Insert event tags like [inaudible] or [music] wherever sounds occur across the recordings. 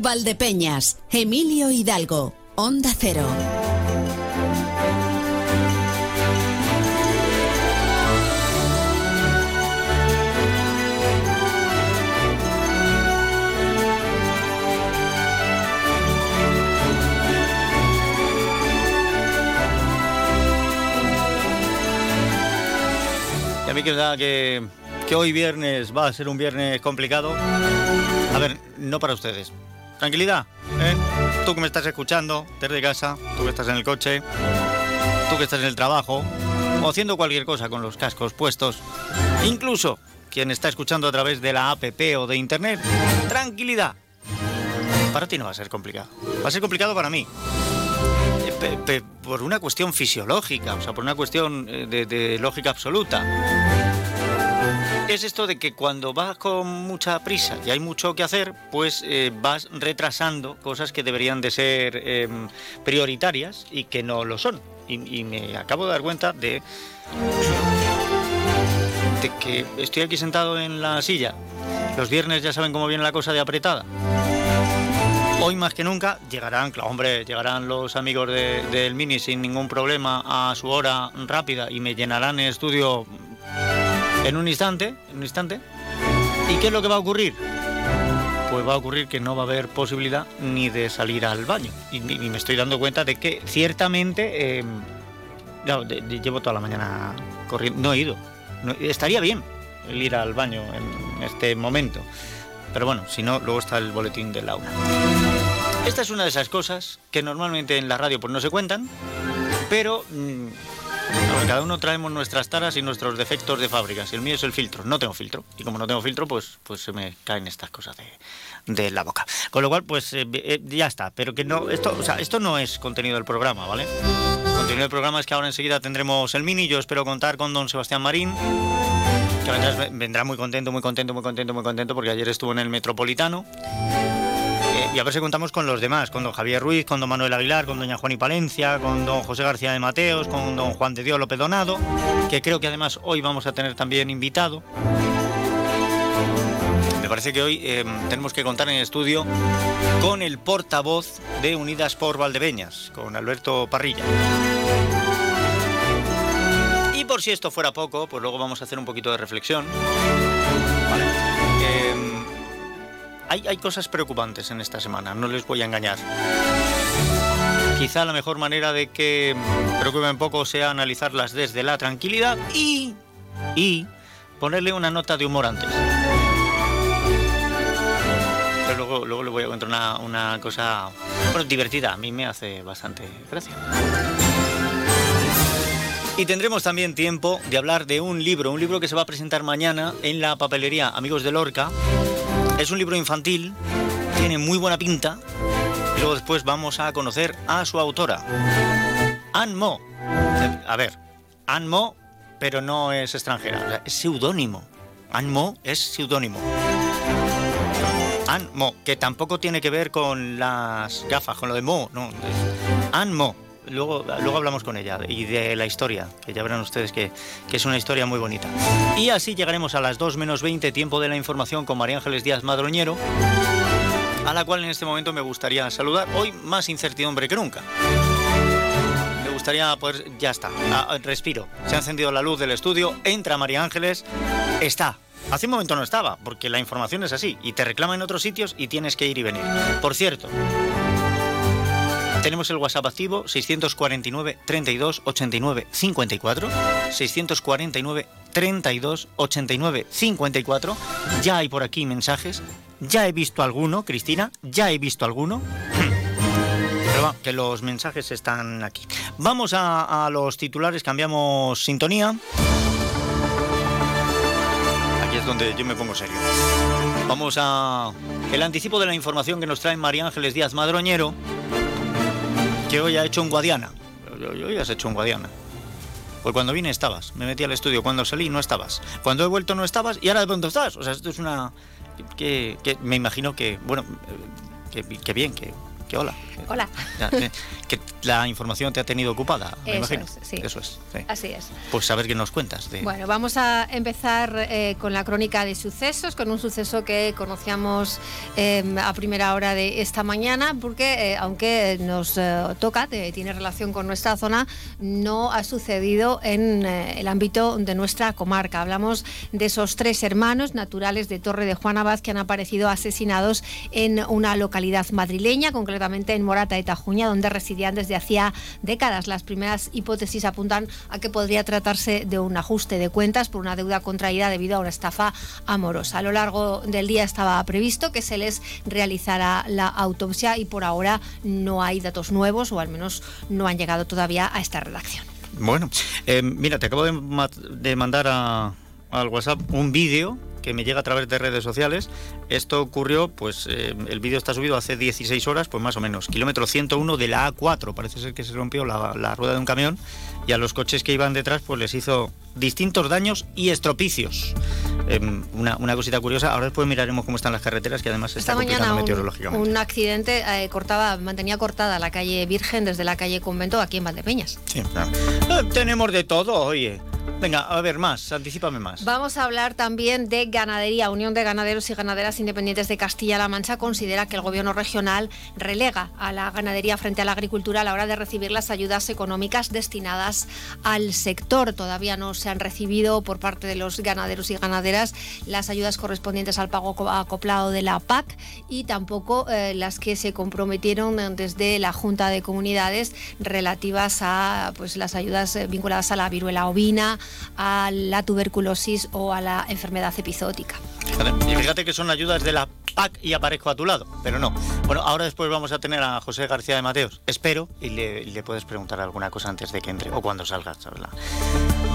Valdepeñas, Emilio Hidalgo, Onda Cero. Y a mí que da que, que hoy viernes va a ser un viernes complicado. A ver, no para ustedes. Tranquilidad, ¿eh? Tú que me estás escuchando desde casa, tú que estás en el coche, tú que estás en el trabajo, o haciendo cualquier cosa con los cascos puestos, incluso quien está escuchando a través de la APP o de internet, tranquilidad. Para ti no va a ser complicado. Va a ser complicado para mí. Eh, Por una cuestión fisiológica, o sea, por una cuestión eh, de lógica absoluta. Es esto de que cuando vas con mucha prisa y hay mucho que hacer, pues eh, vas retrasando cosas que deberían de ser eh, prioritarias y que no lo son. Y, me acabo de dar cuenta de, de que estoy aquí sentado en la silla. Los viernes ya saben cómo viene la cosa de apretada. Hoy más que nunca llegarán, claro, hombre, llegarán los amigos de- del Mini sin ningún problema a su hora rápida y me llenarán el estudio en un instante, en un instante. ¿Y qué es lo que va a ocurrir? Pues va a ocurrir que no va a haber posibilidad ni de salir al baño. Y, me estoy dando cuenta de que ciertamente, eh, llevo toda la mañana corriendo, no he ido. Estaría bien el ir al baño en este momento. Pero bueno, si no, luego está el boletín de Laura. Esta es una de esas cosas que normalmente en la radio pues no se cuentan, pero mm, cada uno traemos nuestras taras y nuestros defectos de fábrica. Si el mío es el filtro, no tengo filtro. Y como no tengo filtro, pues, pues se me caen estas cosas de, de la boca. Con lo cual, pues eh, eh, ya está. Pero que no, esto, o sea, esto no es contenido del programa, ¿vale? Contenido del programa es que ahora enseguida tendremos el mini. Yo espero contar con don Sebastián Marín. Que vendrá muy contento, muy contento, muy contento, muy contento, porque ayer estuvo en el Metropolitano. Y a ver si contamos con los demás, con don Javier Ruiz, con don Manuel Aguilar, con doña Juan y Palencia, con don José García de Mateos, con don Juan de Dios López Donado, que creo que además hoy vamos a tener también invitado. Me parece que hoy eh, tenemos que contar en el estudio con el portavoz de Unidas por Valdebeñas, con Alberto Parrilla. Y por si esto fuera poco, pues luego vamos a hacer un poquito de reflexión. Hay, cosas preocupantes en esta semana, no les voy a engañar. Quizá la mejor manera de que preocupen poco sea analizarlas desde la tranquilidad y, y ponerle una nota de humor antes. Pero luego, luego le voy a contar una, una cosa divertida, a mí me hace bastante gracia. Y tendremos también tiempo de hablar de un libro, un libro que se va a presentar mañana en la papelería Amigos de Lorca. Es un libro infantil, tiene muy buena pinta. Luego después vamos a conocer a su autora, Anne Mo. A ver, Anne Mo, pero no es extranjera, es seudónimo. Anne Mo es seudónimo. Anne Mo, que tampoco tiene que ver con las gafas, con lo de Mo, no. Anne Mo. Luego, luego hablamos con ella y de la historia, que ya verán ustedes que, que es una historia muy bonita. Y así llegaremos a las 2 menos 20, tiempo de la información con María Ángeles Díaz Madroñero, a la cual en este momento me gustaría saludar. Hoy más incertidumbre que nunca. Me gustaría poder... Ya está, respiro. Se ha encendido la luz del estudio, entra María Ángeles, está. Hace un momento no estaba, porque la información es así, y te reclama en otros sitios y tienes que ir y venir. Por cierto, tenemos el WhatsApp activo 649 32 89 54 649 32 89 54 ya hay por aquí mensajes. Ya he visto alguno Cristina ya he visto alguno. [laughs] Pero va, que los mensajes están aquí. Vamos a, a los titulares cambiamos sintonía. Aquí es donde yo me pongo serio. Vamos a el anticipo de la información que nos trae María Ángeles Díaz Madroñero que hoy ha hecho un Guadiana. Hoy hoy has hecho un Guadiana. Pues cuando vine estabas, me metí al estudio, cuando salí no estabas, cuando he vuelto no estabas y ahora de pronto estás. O sea, esto es una... que, me imagino que, bueno, que bien, que, que hola. Hola. que la información te ha tenido ocupada, me Eso imagino. es, sí. Eso es. sí. Así es. Pues a ver qué nos cuentas. De... Bueno, vamos a empezar eh, con la crónica de sucesos, con un suceso que conocíamos eh, a primera hora de esta mañana, porque eh, aunque nos eh, toca, tiene relación con nuestra zona, no ha sucedido en el ámbito de nuestra comarca. Hablamos de esos tres hermanos naturales de Torre de Juan Abad que han aparecido asesinados en una localidad madrileña, concretamente en Morata de Tajuña, donde residían desde hacía décadas. Las primeras hipótesis apuntan a que podría tratarse de un ajuste de cuentas por una deuda contraída debido a una estafa amorosa. A lo largo del día estaba previsto que se les realizara la autopsia y por ahora no hay datos nuevos o al menos no han llegado todavía a esta redacción. Bueno, eh, mira, te acabo de, ma- de mandar al WhatsApp un vídeo que me llega a través de redes sociales. Esto ocurrió, pues eh, el vídeo está subido hace 16 horas, pues más o menos, kilómetro 101 de la A4. Parece ser que se rompió la, la rueda de un camión y a los coches que iban detrás pues les hizo distintos daños y estropicios. Em, una, una cosita curiosa, ahora después miraremos cómo están las carreteras, que además se está Esta mañana un, meteorológicamente. un accidente eh, cortaba, mantenía cortada la calle Virgen desde la calle Convento aquí en Valdepeñas. Sí, claro. Eh, tenemos de todo, oye. Venga, a ver, más, anticipame más. Vamos a hablar también de ganadería. Unión de Ganaderos y Ganaderas Independientes de Castilla-La Mancha considera que el gobierno regional relega a la ganadería frente a la agricultura a la hora de recibir las ayudas económicas destinadas al sector. Todavía no se han recibido por parte de los ganaderos y ganaderas las ayudas correspondientes al pago co- acoplado de la PAC y tampoco eh, las que se comprometieron eh, desde la Junta de Comunidades relativas a pues, las ayudas eh, vinculadas a la viruela ovina, a la tuberculosis o a la enfermedad epizootica. Y fíjate que son ayudas de la PAC y aparezco a tu lado, pero no. Bueno, ahora después vamos a tener a José García de Mateos, espero, y le, le puedes preguntar alguna cosa antes de que entre o cuando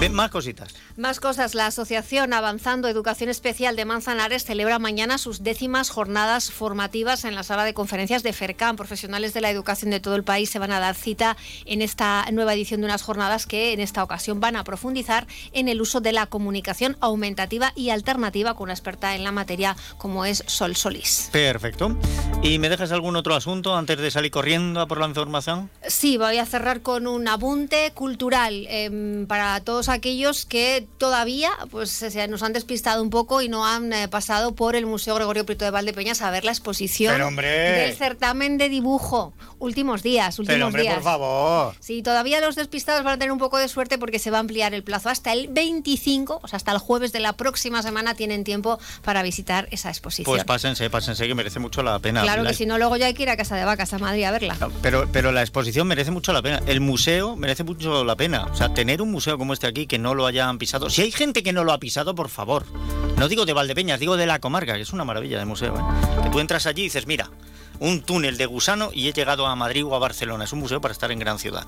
Ven, más cositas. Más cosas, la Asociación Avanzando Educación Especial de Manzanares celebra mañana sus décimas jornadas formativas en la sala de conferencias de FERCAM. Profesionales de la educación de todo el país se van a dar cita en esta nueva edición de unas jornadas que en esta ocasión van a profundizar en el uso de la comunicación aumentativa y alternativa con una experta en la materia como es Sol Solís. Perfecto. ¿Y me dejas algún otro asunto antes de salir corriendo a por la información? Sí, voy a cerrar con un apunte cultural em, para todos aquellos que todavía pues, se nos han despistado un poco y no han eh, pasado por el Museo Gregorio Prieto de Valdepeñas a ver la exposición del certamen de dibujo. Últimos días, últimos Pero hombre, días. por favor. Sí, todavía los despistados van a tener un poco de suerte porque se va a ampliar el plazo hasta el 25, o sea, hasta el jueves de la próxima semana tienen tiempo para visitar esa exposición. Pues pásense, pásense, que merece mucho la pena. claro La- que si no, luego ya hay que ir a Casa de Vacas a Madrid a verla. Pero, pero la exposición merece mucho la pena. El museo merece mucho la pena. O sea, tener un museo como este aquí que no lo hayan pisado. Si hay gente que no lo ha pisado, por favor. No digo de Valdepeñas, digo de la comarca, que es una maravilla de museo. ¿eh? Que tú entras allí y dices, mira, un túnel de gusano y he llegado a Madrid o a Barcelona. Es un museo para estar en gran ciudad.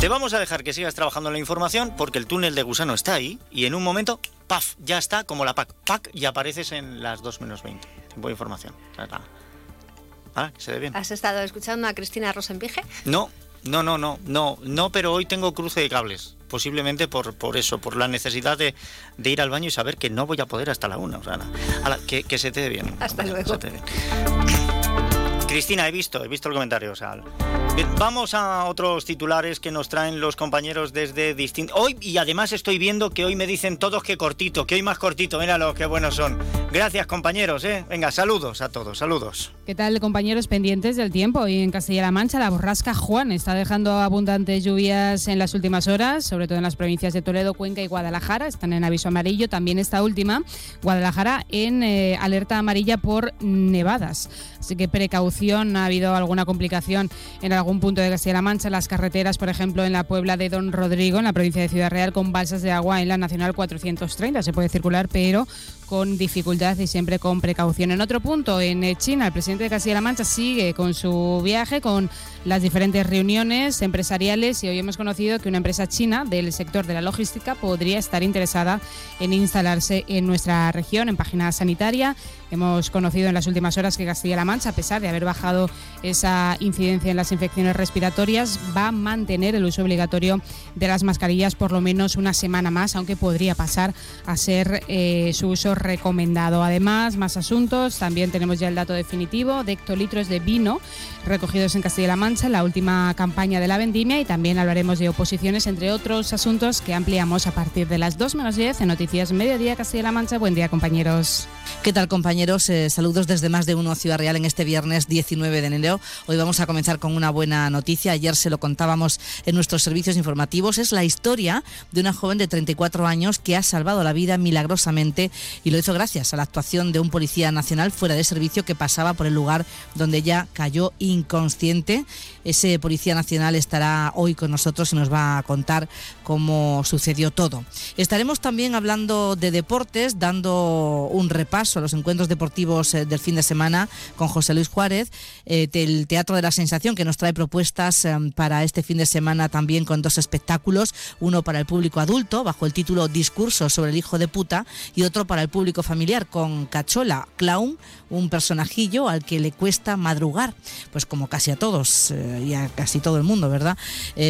Te vamos a dejar que sigas trabajando en la información porque el túnel de gusano está ahí y en un momento, ¡paf! Ya está como la PAC. ¡Pac! Y apareces en las 2 menos 20. Tiempo de información. Ah, que se ve bien. ¿Has estado escuchando a Cristina Rosenpige? No, no, no, no, no, no, pero hoy tengo cruce de cables. Posiblemente por, por eso, por la necesidad de, de ir al baño y saber que no voy a poder hasta la una. O sea, ala, que, que se te dé bien. Hasta luego. Cristina, he visto, he visto el comentario. O sea, bien, vamos a otros titulares que nos traen los compañeros desde distintos. Hoy, y además estoy viendo que hoy me dicen todos que cortito, que hoy más cortito, míralo, qué buenos son. Gracias, compañeros, ¿eh? Venga, saludos a todos, saludos. ¿Qué tal, compañeros pendientes del tiempo? Hoy en Castilla-La Mancha, la borrasca Juan está dejando abundantes lluvias en las últimas horas, sobre todo en las provincias de Toledo, Cuenca y Guadalajara. Están en aviso amarillo. También esta última, Guadalajara, en eh, alerta amarilla por nevadas. Así que precaución, ha habido alguna complicación en algún punto de Castilla-La Mancha, las carreteras, por ejemplo, en la Puebla de Don Rodrigo, en la provincia de Ciudad Real, con balsas de agua en la Nacional 430. Se puede circular, pero con dificultad y siempre con precaución. En otro punto, en eh, China, el presidente de Castilla-La Mancha sigue con su viaje, con las diferentes reuniones empresariales y hoy hemos conocido que una empresa china del sector de la logística podría estar interesada en instalarse en nuestra región, en página sanitaria. Hemos conocido en las últimas horas que Castilla-La Mancha, a pesar de haber bajado esa incidencia en las infecciones, respiratorias va a mantener el uso obligatorio de las mascarillas por lo menos una semana más, aunque podría pasar a ser eh, su uso recomendado. Además, más asuntos, también tenemos ya el dato definitivo de hectolitros de vino recogidos en Castilla-La Mancha en la última campaña de la vendimia y también hablaremos de oposiciones, entre otros asuntos que ampliamos a partir de las 2 menos 10 en Noticias Mediodía Castilla-La Mancha. Buen día, compañeros. ¿Qué tal, compañeros? Eh, saludos desde más de uno Ciudad Real en este viernes 19 de enero. Hoy vamos a comenzar con una buena noticia. Ayer se lo contábamos en nuestros servicios informativos. Es la historia de una joven de 34 años que ha salvado la vida milagrosamente y lo hizo gracias a la actuación de un policía nacional fuera de servicio que pasaba por el lugar donde ella cayó inconsciente. Ese policía nacional estará hoy con nosotros y nos va a contar cómo sucedió todo. Estaremos también hablando de deportes, dando un repaso a los encuentros deportivos eh, del fin de semana con José Luis Juárez, eh, del Teatro de la Sensación, que nos trae propuestas eh, para este fin de semana también con dos espectáculos, uno para el público adulto, bajo el título Discurso sobre el hijo de puta, y otro para el público familiar, con Cachola, clown, un personajillo al que le cuesta madrugar, pues como casi a todos y a casi todo el mundo, ¿verdad?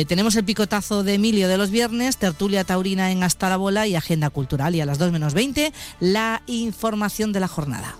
tenemos el picotazo de Emilio de los viernes, tertulia taurina en Hasta la Bola y agenda cultural, y a las 2 menos 20, la información de la jornada.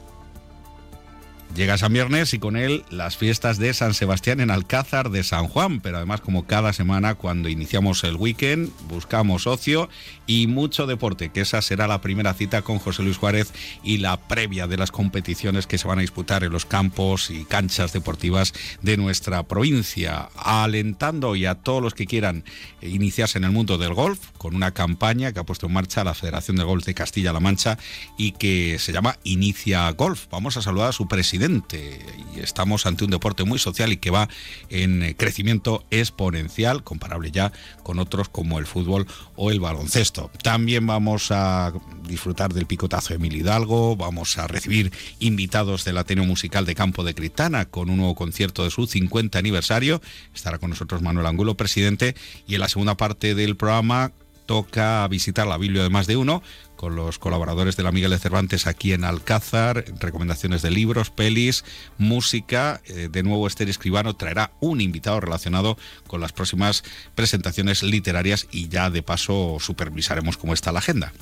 Llega San Viernes y con él las fiestas de San Sebastián en Alcázar de San Juan, pero además como cada semana cuando iniciamos el weekend buscamos ocio y mucho deporte, que esa será la primera cita con José Luis Juárez y la previa de las competiciones que se van a disputar en los campos y canchas deportivas de nuestra provincia, alentando y a todos los que quieran iniciarse en el mundo del golf con una campaña que ha puesto en marcha la Federación de Golf de Castilla-La Mancha y que se llama Inicia Golf. Vamos a saludar a su presidente y estamos ante un deporte muy social y que va en crecimiento exponencial, comparable ya con otros como el fútbol o el baloncesto. También vamos a disfrutar del picotazo de Emil Hidalgo, vamos a recibir invitados del Ateneo Musical de Campo de Cristana con un nuevo concierto de su 50 aniversario. Estará con nosotros Manuel Angulo, presidente, y en la segunda parte del programa toca visitar la Biblia de más de uno con los colaboradores de la Miguel de Cervantes aquí en Alcázar, recomendaciones de libros, pelis, música. Eh, de nuevo, Esther Escribano traerá un invitado relacionado con las próximas presentaciones literarias y ya de paso supervisaremos cómo está la agenda.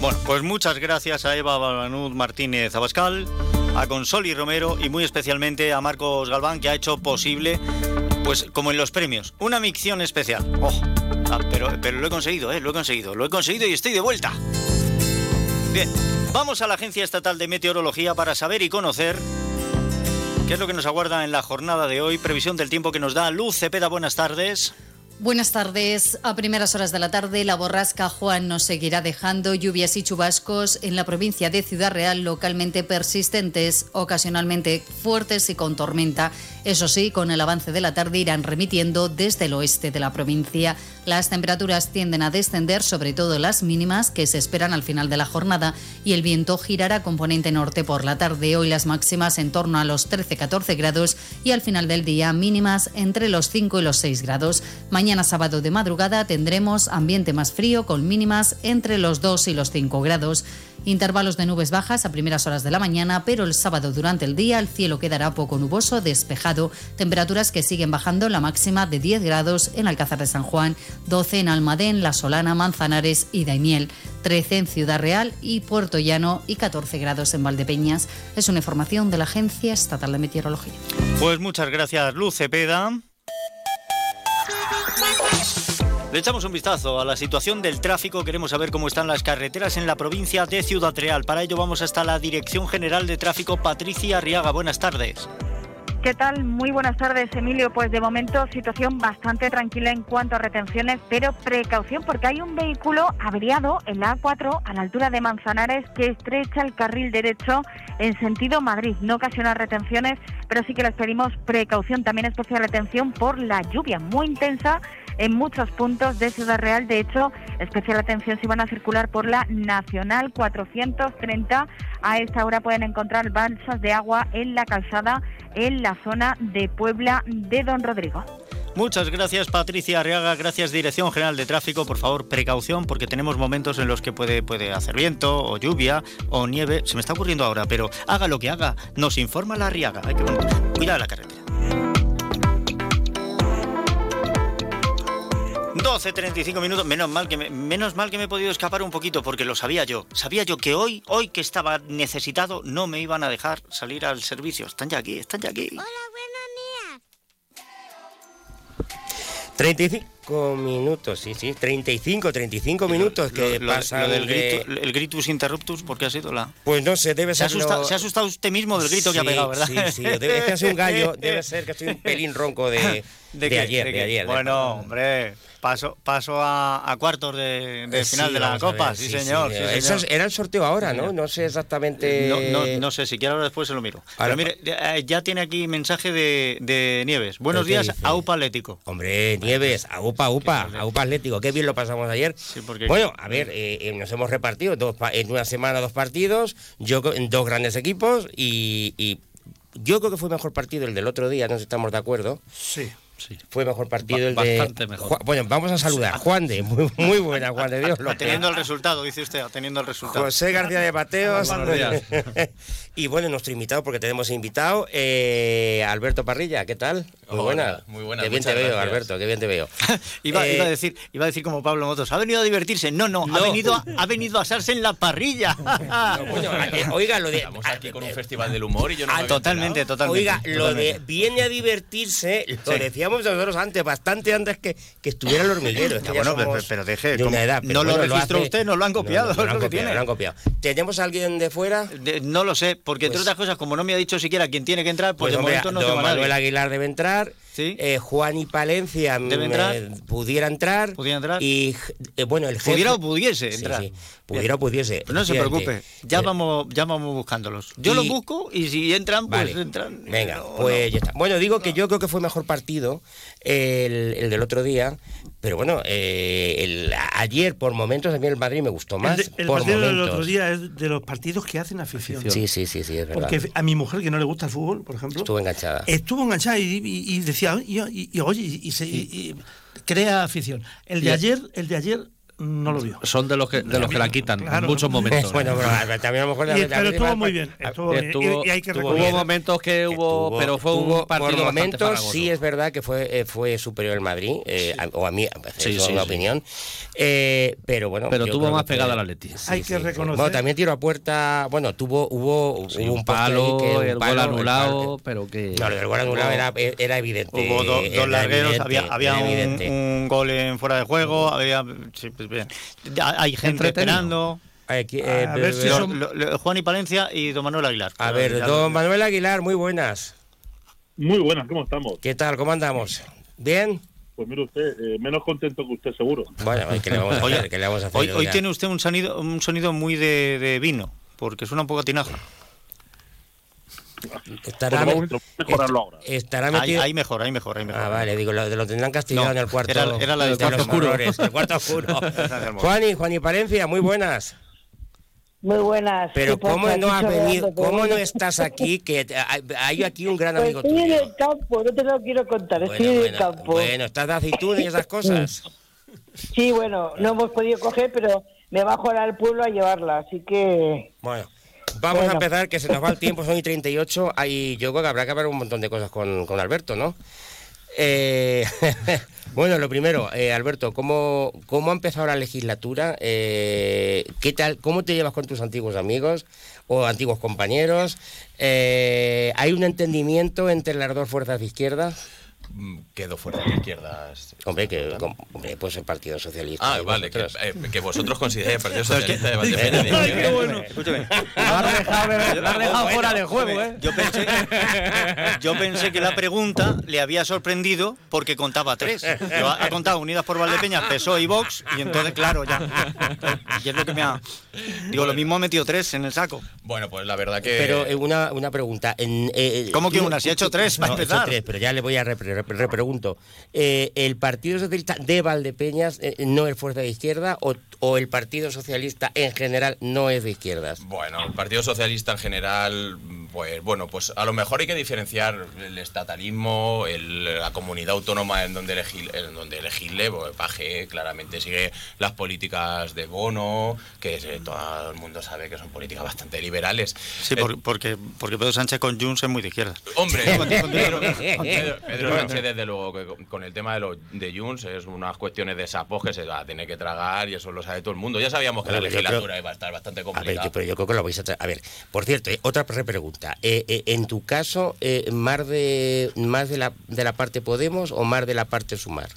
Bueno, pues muchas gracias a Eva Balanud Martínez Abascal, a Consoli Romero y muy especialmente a Marcos Galván que ha hecho posible, pues como en los premios, una micción especial. Oh, ah, pero, lo he conseguido, ¿eh? lo he conseguido, lo he conseguido y estoy de vuelta. Bien, vamos a la Agencia Estatal de Meteorología para saber y conocer qué es lo que nos aguarda en la jornada de hoy. Previsión del tiempo que nos da Luz Cepeda. Buenas tardes. Buenas tardes. A primeras horas de la tarde, la borrasca Juan nos seguirá dejando lluvias y chubascos en la provincia de Ciudad Real localmente persistentes, ocasionalmente fuertes y con tormenta. Eso sí, con el avance de la tarde irán remitiendo desde el oeste de la provincia. Las temperaturas tienden a descender, sobre todo las mínimas que se esperan al final de la jornada, y el viento girará componente norte por la tarde. Hoy las máximas en torno a los 13-14 grados y al final del día mínimas entre los 5 y los 6 grados. Mañana sábado de madrugada tendremos ambiente más frío con mínimas entre los 2 y los 5 grados. Intervalos de nubes bajas a primeras horas de la mañana, pero el sábado durante el día el cielo quedará poco nuboso, despejado. Temperaturas que siguen bajando, la máxima de 10 grados en Alcázar de San Juan, 12 en Almadén, La Solana, Manzanares y Daimiel, 13 en Ciudad Real y Puerto Llano y 14 grados en Valdepeñas. Es una información de la Agencia Estatal de Meteorología. Pues muchas gracias, Luz Cepeda. Le echamos un vistazo a la situación del tráfico. Queremos saber cómo están las carreteras en la provincia de Ciudad Real. Para ello vamos hasta la Dirección General de Tráfico, Patricia Arriaga. Buenas tardes. ¿Qué tal? Muy buenas tardes, Emilio. Pues de momento situación bastante tranquila en cuanto a retenciones, pero precaución porque hay un vehículo averiado en la A4 a la altura de Manzanares que estrecha el carril derecho en sentido Madrid. No ocasiona retenciones, pero sí que les pedimos precaución, también especial atención por la lluvia muy intensa en muchos puntos de Ciudad Real. De hecho, especial atención si van a circular por la Nacional 430. A esta hora pueden encontrar balsas de agua en la calzada en la zona de Puebla de Don Rodrigo. Muchas gracias Patricia Arriaga, gracias Dirección General de Tráfico, por favor precaución porque tenemos momentos en los que puede, puede hacer viento o lluvia o nieve, se me está ocurriendo ahora, pero haga lo que haga, nos informa la Arriaga, hay que la carretera. 12.35 minutos. Menos mal, que me, menos mal que me he podido escapar un poquito porque lo sabía yo. Sabía yo que hoy, hoy que estaba necesitado, no me iban a dejar salir al servicio. Están ya aquí, están ya aquí. Hola, buenos días. 35 minutos, sí, sí, 35, 35 minutos que Lo- lo- pasan lo del de- grito- el gritus interruptus, ¿por qué ha sido la...? Pues no sé, debe Se ha, ser... asustado, lo- se ha asustado usted mismo del grito que ha pegado, ¿verdad? Sí, sí, debe, es que soy un gallo, debe ser que estoy un pelín ronco de, [laughs] de, ayer, ¿De ayer. de- Bueno, hombre, paso, paso a, a cuartos de, de Eh, final sí, de la Copa, ver, sí, señor. sí, Eso era el sorteo ahora, ¿no? No sé exactamente... No, no, no sé, si quiere ahora después se lo miro. Ahora- Pero mire, eh, ya tiene aquí mensaje de, de Nieves. Buenos ¿Qué días, dice? AUPA Atlético. Hombre, Nieves, aupa, aupa, aupa Atlético, qué bien lo pasamos ayer. porque- bueno, a ver, eh, eh, nos hemos repartido dos en una semana dos partidos, yo en dos grandes equipos y, y yo creo que fue mejor partido el del otro día, no sé si estamos de acuerdo. Sí. Fue mejor partido el de. mejor. Bueno, vamos a saludar. Juan de, muy, muy buena, Juan de Dios. López. Teniendo el resultado, dice usted, teniendo el resultado. José García de Mateos. [laughs] Y bueno, nuestro invitado, porque tenemos invitado, eh, Alberto Parrilla, ¿qué tal? Muy Hola, buena. muy buena, Qué bien te veo. Alberto, qué bien te veo. [laughs] Iba, Eh, iba a decir, iba a decir como Pablo Motos, ha venido a divertirse. No, no, Ha, No. venido a, [laughs] ha venido a asarse en la parrilla. [laughs] Bueno, eh, oiga, lo de. Estamos aquí con un festival del humor y yo no Ah, totalmente, enterado. totalmente. Oiga, lo de viene a divertirse, lo Sí. decíamos nosotros antes, bastante antes que, que estuviera el hormiguero. Es que Ya, ya bueno, pero, pero deje, de una edad. pero no lo registró hace- usted, nos lo han copiado, No, no, lo han copiado, tiene. lo han copiado. ¿Tenemos a alguien de fuera? De- no lo sé, porque entre Pues- otras cosas, como no me ha dicho siquiera quién tiene que entrar, pues, Pues de hombre, momento no don nadie. Manuel Aguilar debe entrar. Sí. eh, Juan y Palencia entrar. pudiera entrar. Pudiera entrar. Y eh, bueno, el jefe. Pudiera o pudiese entrar. sí, pudiera o pudiese. Pero no se preocupe, ya vamos, ya vamos buscándolos. Yo y- los busco y si entran, pues Vale. entran. Venga, No, pues no. ya está. Bueno, digo que yo creo que fue mejor partido el, el del otro día, pero bueno, eh, el- ayer por momentos a mí el Madrid me gustó más. el, de- el por partido del otro día es de los partidos que hacen afición. Sí, sí, sí, sí, es verdad. Porque a mi mujer, que no le gusta el fútbol, por ejemplo, Estuvo enganchada. estuvo enganchada y, y- y decía, y, y- y oye, y, se- crea afición. El de ayer, el de ayer no lo vio. Son de los que, de los que la quitan Claro. en muchos [laughs] momentos. Bueno, pero a ver, también a lo mejor... Y- a pero estuvo muy bien, estuvo bien. Estuvo- Y- y hay que Hubo momentos que hubo, pero fue un partido por momentos sí es verdad que fue eh, fue superior el Madrid eh, a- o a mí Sí, eso es sí, una sí. opinión Eh, pero bueno Pero tuvo más pegada al Atleti. Hay que reconocer- bueno también tiro a puerta bueno tuvo hubo, Sí, hubo un palo, que- un el gol palo, el anulado, pero que... no, del gol anulado era, era evidente Hubo dos largueros, había, un, gol en fuera de juego, había, pues bien. Hay gente esperando. Aquí, eh, A ver si pero- son- Lo- lo- Juan y Palencia y don Manuel Aguilar. a ver don Manuel Aguilar muy buenas Muy buenas, ¿cómo estamos? qué tal cómo andamos bien Pues mire usted, eh, menos contento que usted seguro. bueno ¿qué le vamos a [laughs] Oye, hacer? ¿Qué le vamos a hacer? Hoy, tiene usted un sonido, un sonido muy de, de vino, porque suena un poco a tinaja. Estará, Pues a mejorarlo ahora. estará Ahí, metido ahí mejor, ahí mejor, ahí mejor. Ah, vale, digo, lo, lo tendrán castigado No, en el cuarto. era- era la del de cuarto los oscuro. horrores, el cuarto oscuro. Juan y Juan y Palencia, muy buenas. Muy buenas. Pero Sí, pues, cómo aquí no has venido, cómo no bueno. estás aquí, que te- hay, hay aquí un gran Pues amigo estoy en tuyo. el campo, no te lo quiero contar, estoy Bueno, en el bueno, campo. bueno, estás de aceituna y esas cosas. Sí, bueno, no hemos podido coger, pero me bajo ahora al pueblo a llevarla, así que... Bueno, vamos Bueno. a empezar, que se nos va el tiempo, son y 38. Hay, yo creo que habrá que hablar un montón de cosas con, con Alberto, ¿no? Eh, [laughs] bueno, lo primero, eh, Alberto, ¿cómo, ¿cómo ha empezado la legislatura? Eh, ¿qué tal, ¿Cómo te llevas con tus antiguos amigos o antiguos compañeros? Eh, ¿Hay un entendimiento entre las dos fuerzas de izquierda? Mm, Quedo fuera de izquierdas. Hombre, que hombre, pues el Partido Socialista. Ah, vale, que, vosotros. eh, que vosotros consideráis el Partido [laughs] Socialista de [laughs] Ay, qué bueno. Escúchame. Lo has dejado, lo has dejado fuera de juego, ¿eh? Yo pensé, yo pensé que la pregunta le había sorprendido porque contaba tres. Yo contado Unidas por Valdepeñas, PSOE y Vox, y entonces, claro, ya. Y es lo que me ha. Digo, lo mismo ha metido tres en el saco. Bueno, pues la verdad que. Pero eh, una, una pregunta. en, eh, ¿Cómo que una? Si ha hecho tres, para No, he hecho empezar. tres, pero ya le voy a repre- repregunto. Eh, ¿El Partido Socialista de Valdepeñas eh, no es fuerza de izquierda o, o el Partido Socialista en general no es de izquierdas? Bueno, el Partido Socialista en general, Pues bueno, pues a lo mejor hay que diferenciar el estatalismo, el- la comunidad autónoma en donde elegir, en donde elegirle, porque Paje claramente sigue las políticas de bono, que se- todo el mundo sabe que son políticas bastante liberales. Sí, Eh, por- porque, porque Pedro Sánchez con Junts es muy de izquierda. Hombre. [laughs] [laughs] Pedro- Pedro Desde luego, que con- el tema de, los de Junts es unas cuestiones de sapos que se va a tener que tragar y eso lo sabe todo el mundo. Ya sabíamos que la creo- legislatura iba a estar bastante A ver, complicada. pero yo creo que lo vais a. A ver, por cierto, eh, otra pregunta. Eh, eh, en tu caso, eh, ¿más, de, más de, la, de la parte Podemos o más de la parte Sumar?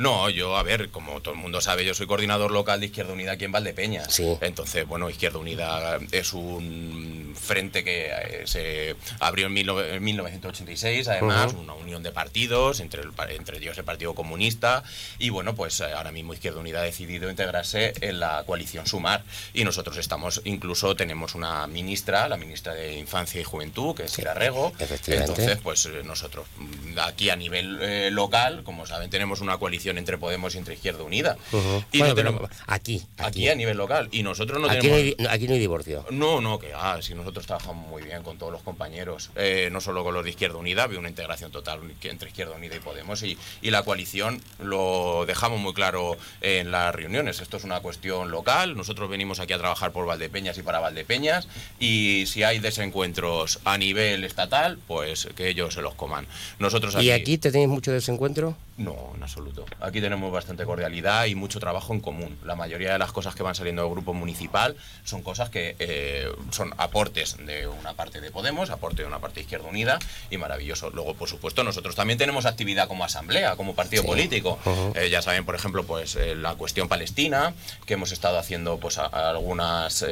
No, yo, a ver, como todo el mundo sabe, yo soy coordinador local de Izquierda Unida aquí en Valdepeñas. Entonces, bueno, Izquierda Unida es un frente que eh, se abrió en, mil nove- en 1986, además, una unión de partidos, entre, el, entre ellos el Partido Comunista, y bueno, pues eh, ahora mismo Izquierda Unida ha decidido integrarse en la coalición Sumar, y nosotros estamos, incluso tenemos una ministra, la ministra de Infancia y Juventud, que es Sira Rego, efectivamente. entonces, pues eh, nosotros mm, aquí a nivel eh, local, como saben, tenemos una coalición entre Podemos y entre Izquierda Unida. Ujú. Y Bueno, no pero tenemos- aquí, aquí a nivel local. Y nosotros no aquí, no tenemos... hay, no- aquí no hay divorcio. No, no, que ah, si nosotros trabajamos muy bien con todos los compañeros, eh, no solo con los de Izquierda Unida, había una integración total entre Izquierda Unida y Podemos y, y la coalición lo dejamos muy claro en las reuniones. Esto es una cuestión local, nosotros venimos aquí a trabajar por Valdepeñas y para Valdepeñas y si hay desencuentros a nivel estatal, pues que ellos se los coman. Nosotros ¿Y aquí te tenéis mucho desencuentro? no, en absoluto. Aquí tenemos bastante cordialidad y mucho trabajo en común. La mayoría de las cosas que van saliendo del grupo municipal son cosas que eh, son aportes de una parte de Podemos, aporte de una parte de Izquierda Unida y maravilloso. Luego, por supuesto, nosotros también tenemos actividad como asamblea, como partido Sí. político. Eh, ya saben, por ejemplo, pues eh, la cuestión palestina, que hemos estado haciendo pues a- a algunas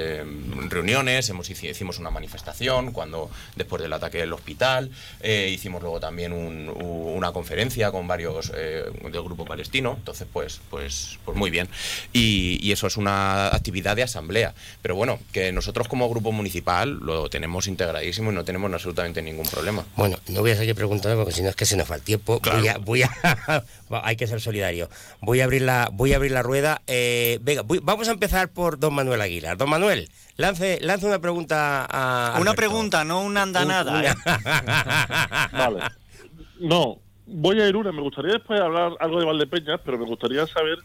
reuniones, hemos hici- hicimos una manifestación cuando después del ataque del hospital, hicimos luego también un- una conferencia con varios del grupo palestino, entonces pues pues pues muy bien. Y, y eso es una actividad de asamblea, pero bueno, que nosotros como grupo municipal lo tenemos integradísimo y no tenemos absolutamente ningún problema. Bueno, no voy a seguir preguntando porque si no es que se nos va el tiempo. Voy a, voy a- [laughs] hay que ser solidario. Voy a abrir la, voy a abrir la rueda. Eh, venga, voy- vamos a empezar por don Manuel Aguilar. Don Manuel, lance, lance una pregunta a. Una pregunta, no una andanada. Un- ¿eh? [laughs] Vale. No, voy a ir una. Me gustaría después hablar algo de Valdepeñas, pero me gustaría saber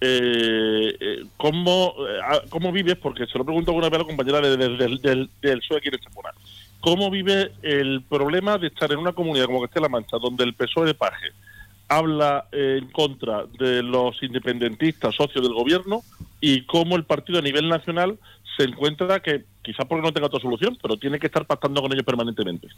eh, eh, cómo, eh, cómo vives, porque se lo pregunto alguna vez a la compañera de- de- del, del, del PSOE aquí en Estepona. ¿Cómo vive el problema de estar en una comunidad como Castilla-La Mancha, donde el PSOE de Paje habla eh, en contra de los independentistas socios del gobierno y cómo el partido a nivel nacional se encuentra que, quizás porque no tenga otra solución, pero tiene que estar pactando con ellos permanentemente?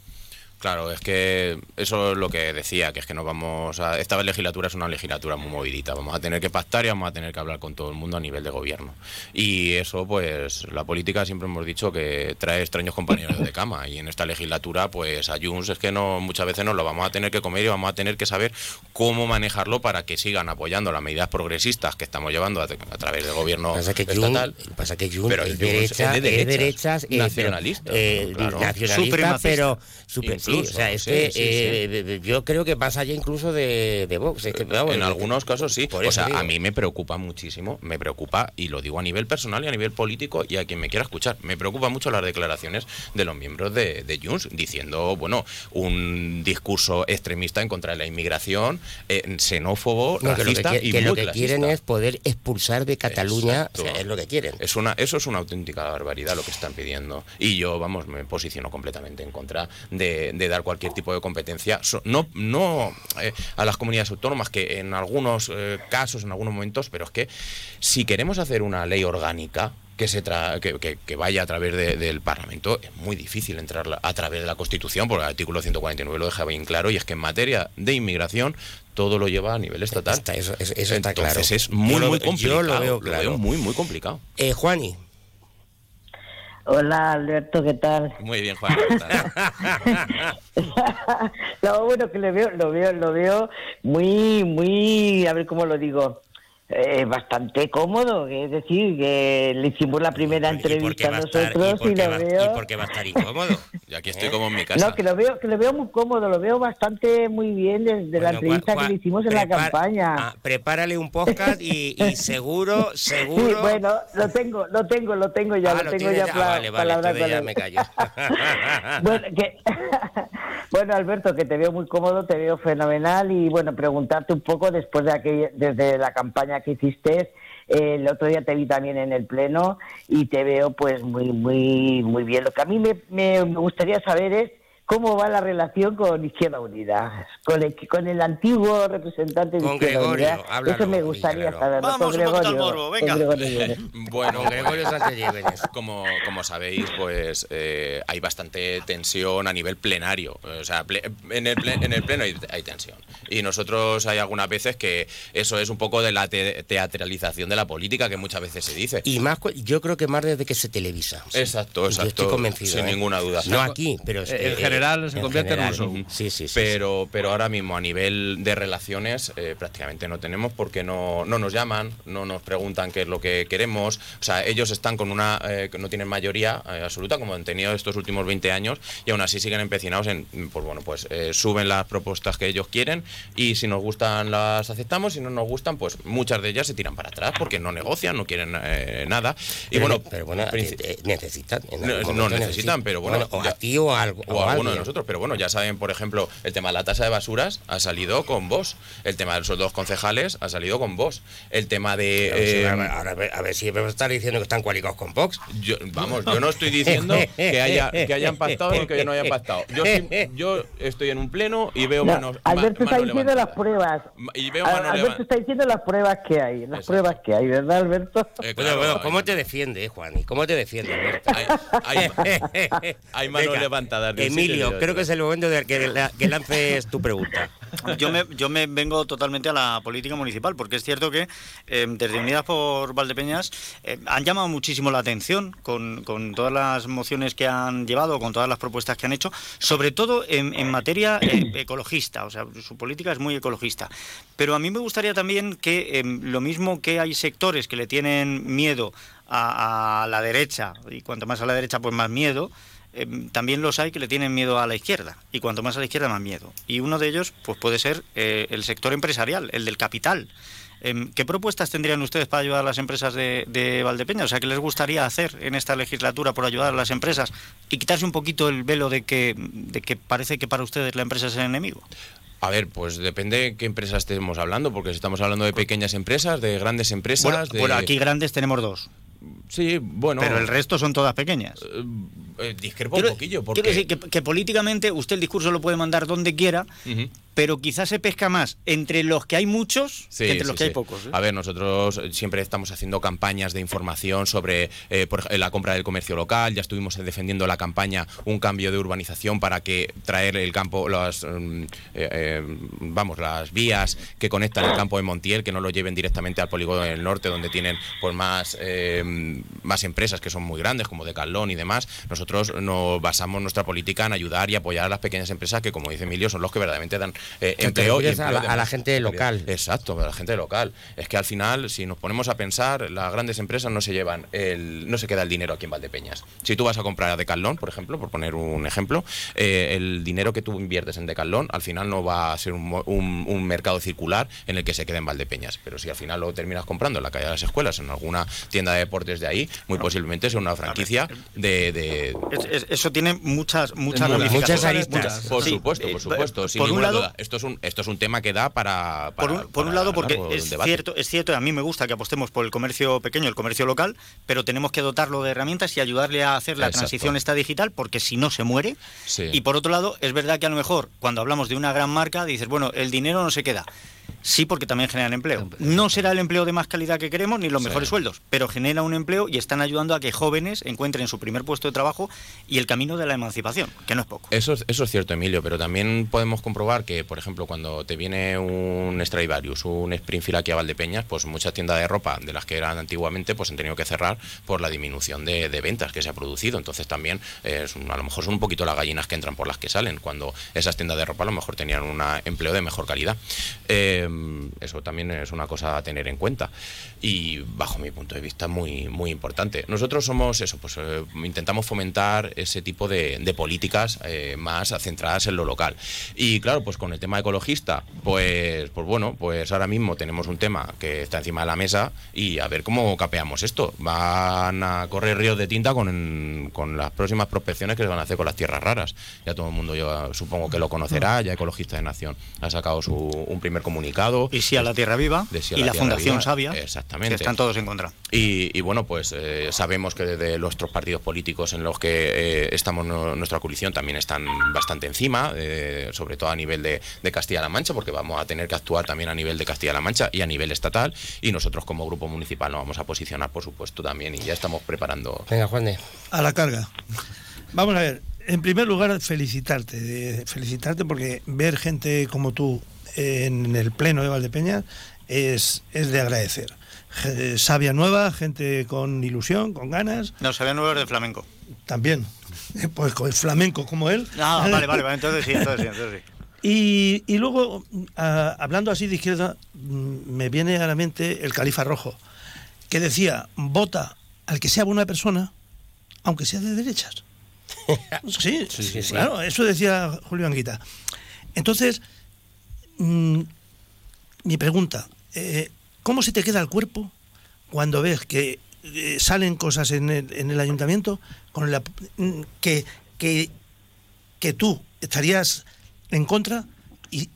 Claro, es que eso es lo que decía, que es que nos vamos a... Esta legislatura es una legislatura muy movidita, vamos a tener que pactar y vamos a tener que hablar con todo el mundo a nivel de gobierno. Y eso, pues, la política siempre hemos dicho que trae extraños compañeros de cama y en esta legislatura, pues, a Junts es que no muchas veces nos lo vamos a tener que comer y vamos a tener que saber cómo manejarlo para que sigan apoyando las medidas progresistas que estamos llevando a, a través del gobierno Pasa que estatal. Jun, pasa que Jun Pero es, es derecha, de es derechas, derechas, eh, pero, nacionalista, eh, claro. nacionalista, pero super, sí, o Incluso, sea, es que eh, yo creo que pasa allá incluso de, de Vox. es que, vamos, en algunos casos sí. por O sea, digo. a mí me preocupa muchísimo, me preocupa, y lo digo a nivel personal y a nivel político y a quien me quiera escuchar, me preocupa mucho las declaraciones de los miembros de, de Junts diciendo, bueno, un discurso extremista en contra de la inmigración, eh, xenófobo, No, que lo que, y que lo que quieren es poder expulsar de Cataluña, Exacto. o sea, es lo que quieren. Es una, eso es una auténtica barbaridad lo que están pidiendo. Y yo, vamos, me posiciono completamente en contra de, de dar cualquier tipo de competencia, so- no, no eh, a las comunidades autónomas, que en algunos eh, casos, en algunos momentos, pero es que si queremos hacer una ley orgánica, que, se tra- que, que- que vaya a través de- del Parlamento, es muy difícil entrar a través de la Constitución, porque el artículo 149 lo deja bien claro, y es que en materia de inmigración todo lo lleva a nivel estatal. eso, eso- eso está claro. Es muy, Yo lo- muy yo complicado. lo veo muy, muy complicado. Eh, Juani. Hola Alberto, ¿qué tal? Muy bien, Juan. Lo [laughs] bueno que le veo, lo veo, lo veo muy, muy, a ver cómo lo digo. Eh, bastante cómodo, es decir, que le hicimos la primera entrevista a nosotros y, lo veo... ¿Y por qué va a estar incómodo? Yo aquí estoy como en mi casa. No, que lo veo, que lo veo muy cómodo, lo veo bastante muy bien desde la entrevista que le hicimos en la campaña. Ah, prepárale un podcast y, y [laughs] seguro, seguro. Sí, bueno, lo tengo, lo tengo, lo tengo ya, Ah, lo, tengo ya, ya. pla- Ah, vale, vale, ya él. me callo. [laughs] bueno, que- [laughs] bueno, Alberto, que te veo muy cómodo, te veo fenomenal y bueno, preguntarte un poco después de aquella, desde la campaña que hiciste. eh, el otro día te vi también en el pleno y te veo pues muy muy muy bien. Lo que a mí me, me- me gustaría saber es cómo va la relación con Izquierda Unida, con el, con el antiguo representante de Con Izquierda Gregorio, Unida. háblalo, Eso me gustaría saberlo. Vamos con Gregorio, morbo, con venga. Gregorio. [laughs] Bueno, Gregorio Sánchez Llévenes. Como, como sabéis, pues eh, hay bastante tensión a nivel plenario. O sea, ple- en, el ple- en el pleno hay, hay tensión. Y nosotros hay algunas veces que eso es un poco de la te- teatralización de la política que muchas veces se dice. Y más, yo creo que más desde que se televisa. Sí. Exacto, Yo exacto. estoy convencido. Sin ¿eh? ninguna duda. No aquí, pero Eh, en general se convierte en un show. Sí, sí, sí. pero, pero ahora mismo a nivel de relaciones eh, prácticamente no tenemos porque no, no nos llaman, no nos preguntan qué es lo que queremos. O sea, ellos están con una, eh, que no tienen mayoría eh, absoluta como han tenido estos últimos 20 años y aún así siguen empecinados en, pues bueno, pues eh, suben las propuestas que ellos quieren y si nos gustan las aceptamos, si no nos gustan, pues muchas de ellas se tiran para atrás porque no negocian, no quieren nada. Y Pero, bueno, pero bueno, necesitan. en no, necesitan, pero bueno. o ya- a ti o a, algo, o a de nosotros. Pero bueno, ya saben, por ejemplo, el tema de la tasa de basuras ha salido con vos. El tema de los dos concejales ha salido con vos. El tema de. Eh, ahora, ahora, a ver- a ver si me estás diciendo que están cualicados con Vox. yo- vamos, yo no estoy diciendo que, haya, que hayan pactado ni que no hayan pactado. Yo, sí- yo estoy en un pleno y veo No, manos. Alberto ma- está mano diciendo las pruebas. Y veo Alberto está diciendo las pruebas que hay, las pruebas que hay, ¿verdad, Alberto? Eh, Bueno, claro, bueno, hay- ¿cómo te defiende, Juan? ¿Cómo te defiende, Alberto? hay, [laughs] hay manos Venga, levantadas. y Emilio, creo otro. que es el momento de que, la- que lances tu pregunta. Yo me, yo me vengo totalmente a la política municipal, porque es cierto que eh, desde Unidas por Valdepeñas eh, han llamado muchísimo la atención con, con todas las mociones que han llevado, con todas las propuestas que han hecho, sobre todo en, en materia eh, ecologista, o sea, su política es muy ecologista. Pero a mí me gustaría también que eh, lo mismo que hay sectores que le tienen miedo a, a la derecha, y cuanto más a la derecha, pues más miedo, eh, también los hay que le tienen miedo a la izquierda y cuanto más a la izquierda más miedo y uno de ellos pues puede ser eh, el sector empresarial el del capital Em, ¿Qué propuestas tendrían ustedes para ayudar a las empresas de, de Valdepeña? O sea, ¿qué les gustaría hacer en esta legislatura por ayudar a las empresas y quitarse un poquito el velo de que, de que parece que para ustedes la empresa es el enemigo? A ver, pues depende qué empresas estemos hablando, porque si estamos hablando de pequeñas empresas, de grandes empresas. Bueno, de... bueno, aquí grandes tenemos dos. Sí, bueno. Pero el resto son todas pequeñas. Eh, discrepo Quiero- un poquillo, porque. Quiero decir que, que políticamente usted el discurso lo puede mandar donde quiera, pero quizás se pesca más entre los que hay muchos Sí, que entre sí, los que hay pocos. ¿eh? A ver, nosotros siempre estamos haciendo campañas de información sobre eh, por la compra del comercio local. Ya estuvimos defendiendo la campaña un cambio de urbanización para que traer el campo, las mm, eh, eh, vamos, las vías que conectan el campo de Montiel, que no lo lleven directamente al polígono del norte, donde tienen pues más eh, más empresas que son muy grandes, como Decathlon y demás. Nosotros nos basamos nuestra política en ayudar y apoyar a las pequeñas empresas que, como dice Emilio, son los que verdaderamente dan eh, empleo. y a la- a gente local. Exacto, a la gente local. Es que al final, si nos ponemos a pensar, las grandes empresas no se llevan, el, no se queda el dinero aquí en Valdepeñas. Si tú vas a comprar a Decathlon, por ejemplo, por poner un ejemplo, eh, el dinero que tú inviertes en Decathlon al final no va a ser un, mo- un- un mercado circular en el que se quede en Valdepeñas. Pero si al final lo terminas comprando en la calle de las escuelas, en alguna tienda de deportes de ahí, muy posiblemente sea una franquicia de... de- Es- es- eso tiene muchas muchas Muchas aristas. Por Sí, supuesto, eh, por supuesto, sin por un lado, duda. Esto es un esto es un tema que da para, por un, por un lado, porque es debate. cierto, es cierto, a mí me gusta que apostemos por el comercio pequeño, el comercio local, pero tenemos que dotarlo de herramientas y ayudarle a hacer la Exacto. transición esta digital, porque si no se muere. Sí. Y por otro lado, es verdad que a lo mejor cuando hablamos de una gran marca, dices, bueno, el dinero no se queda. Sí, porque también generan empleo. No será el empleo de más calidad que queremos ni los Sí. mejores sueldos, pero genera un empleo y están ayudando a que jóvenes encuentren su primer puesto de trabajo y el camino de la emancipación, que no es poco. Eso, es- eso es cierto, Emilio, pero también podemos comprobar que, por ejemplo, cuando te viene un Stradivarius, un Springfield aquí a Valdepeñas, pues muchas tiendas de ropa de las que eran antiguamente, pues han tenido que cerrar por la disminución de, de ventas que se ha producido. Entonces también, eh, a lo mejor son un poquito las gallinas que entran por las que salen, cuando esas tiendas de ropa a lo mejor tenían un empleo de mejor calidad. Eh, eso también es una cosa a tener en cuenta y bajo mi punto de vista muy, muy importante. Nosotros somos eso, pues eh, intentamos fomentar ese tipo de, políticas eh, más centradas en lo local. Y claro, pues con el tema ecologista, pues, pues bueno, pues ahora mismo tenemos un tema que está encima de la mesa y a ver cómo capeamos esto. Van a correr ríos de tinta con, con las próximas prospecciones que se van a hacer con las tierras raras. Ya todo el mundo yo supongo que lo conocerá, ya Ecologista de Nación ha sacado su, un primer comunicado. Y sí a la Tierra Viva y la, Fundación Sabia, exactamente. están todos en contra. Y, bueno, pues eh, sabemos que desde nuestros partidos políticos en los que eh, estamos nuestra coalición también están bastante encima, eh, sobre todo a nivel de, Castilla-La Mancha, porque vamos a tener que actuar también a nivel de Castilla-La Mancha y a nivel estatal. Y nosotros como grupo municipal nos vamos a posicionar, por supuesto, también y ya estamos preparando. Venga, Juan de. A la carga. Vamos a ver, en primer lugar, felicitarte, felicitarte porque ver gente como tú en el pleno de Valdepeña es, es de agradecer. Sabia nueva, gente con ilusión, con ganas. No, sabia nueva es de flamenco. También. [laughs] Pues con el flamenco como él. Ah, vale, vale, vale, entonces sí, entonces sí, [laughs] entonces sí. Y, y luego, hablando así de izquierda, mm, me viene a la mente el califa rojo, que decía, vota al que sea buena persona, aunque sea de derechas. [laughs] sí, sí, claro, eso decía Julio Anguita. Entonces, mm, mi pregunta, eh, ¿cómo se te queda el cuerpo cuando ves que eh, salen cosas en el, en el ayuntamiento con la, mm, que, que, que tú estarías en contra y,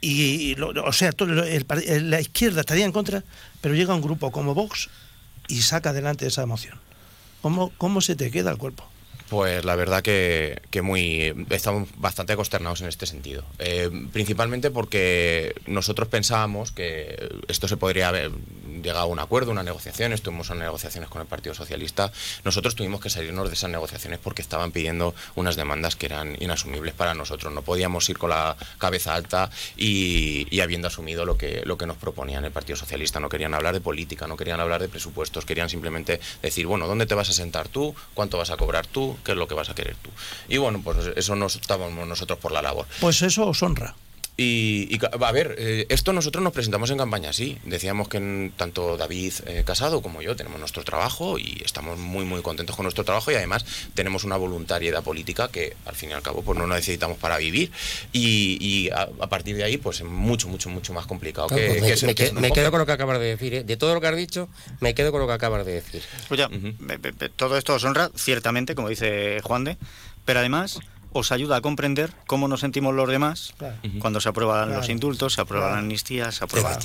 y o sea, la izquierda estaría en contra, pero llega un grupo como Vox y saca adelante esa moción. ¿Cómo, cómo se te queda el cuerpo? Pues la verdad que, muy estamos bastante consternados en este sentido. Eh, principalmente porque nosotros pensábamos que esto se podría haber llegado a un acuerdo, una negociación, estuvimos en negociaciones con el Partido Socialista. Nosotros tuvimos que salirnos de esas negociaciones porque estaban pidiendo unas demandas que eran inasumibles para nosotros. No podíamos ir con la cabeza alta y, habiendo asumido lo que, lo que nos proponían el Partido Socialista. No querían hablar de política, no querían hablar de presupuestos, querían simplemente decir, bueno, ¿dónde te vas a sentar tú? ¿Cuánto vas a cobrar tú? Qué es lo que vas a querer tú. Y bueno, pues eso nos estábamos nosotros por la labor. Pues eso os honra. Y, a ver, eh, esto nosotros nos presentamos en campaña, sí. Decíamos que tanto David eh, Casado como yo tenemos nuestro trabajo y estamos muy, muy contentos con nuestro trabajo y además tenemos una voluntariedad política que al fin y al cabo pues no necesitamos para vivir y, a, partir de ahí pues es mucho, mucho, mucho más complicado que, pues me, quedo, con lo que acabas de decir. ¿eh? De todo lo que has dicho, me quedo con lo que acabas de decir. Oye, todo esto os honra, ciertamente, como dice Juan de, pero además os ayuda a comprender cómo nos sentimos los demás cuando se aprueban los indultos, se aprueban la amnistías, se aprueban...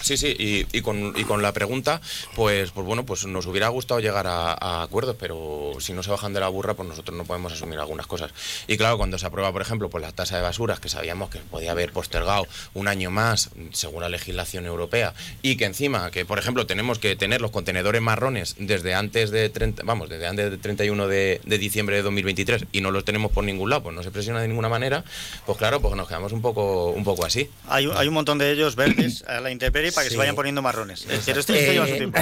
Sí, sí, y, con, y, con, la pregunta, pues, pues bueno, pues nos hubiera gustado llegar a, acuerdos, pero si no se bajan de la burra, pues nosotros no podemos asumir algunas cosas. Y claro, cuando se aprueba, por ejemplo, pues la tasa de basuras, que sabíamos que podía haber postergado un año más, según la legislación europea, y que encima, que por ejemplo tenemos que tener los contenedores marrones desde antes de 30, vamos, desde antes del 31 de, de diciembre de 2023 y no los tenemos por ningún lado, pues no se presiona de ninguna manera, pues claro, pues nos quedamos un poco, un poco así. Hay, hay un montón de ellos verdes [clears throat] a la intemperie para que se vayan poniendo marrones. Pero esto, lleva su tiempo.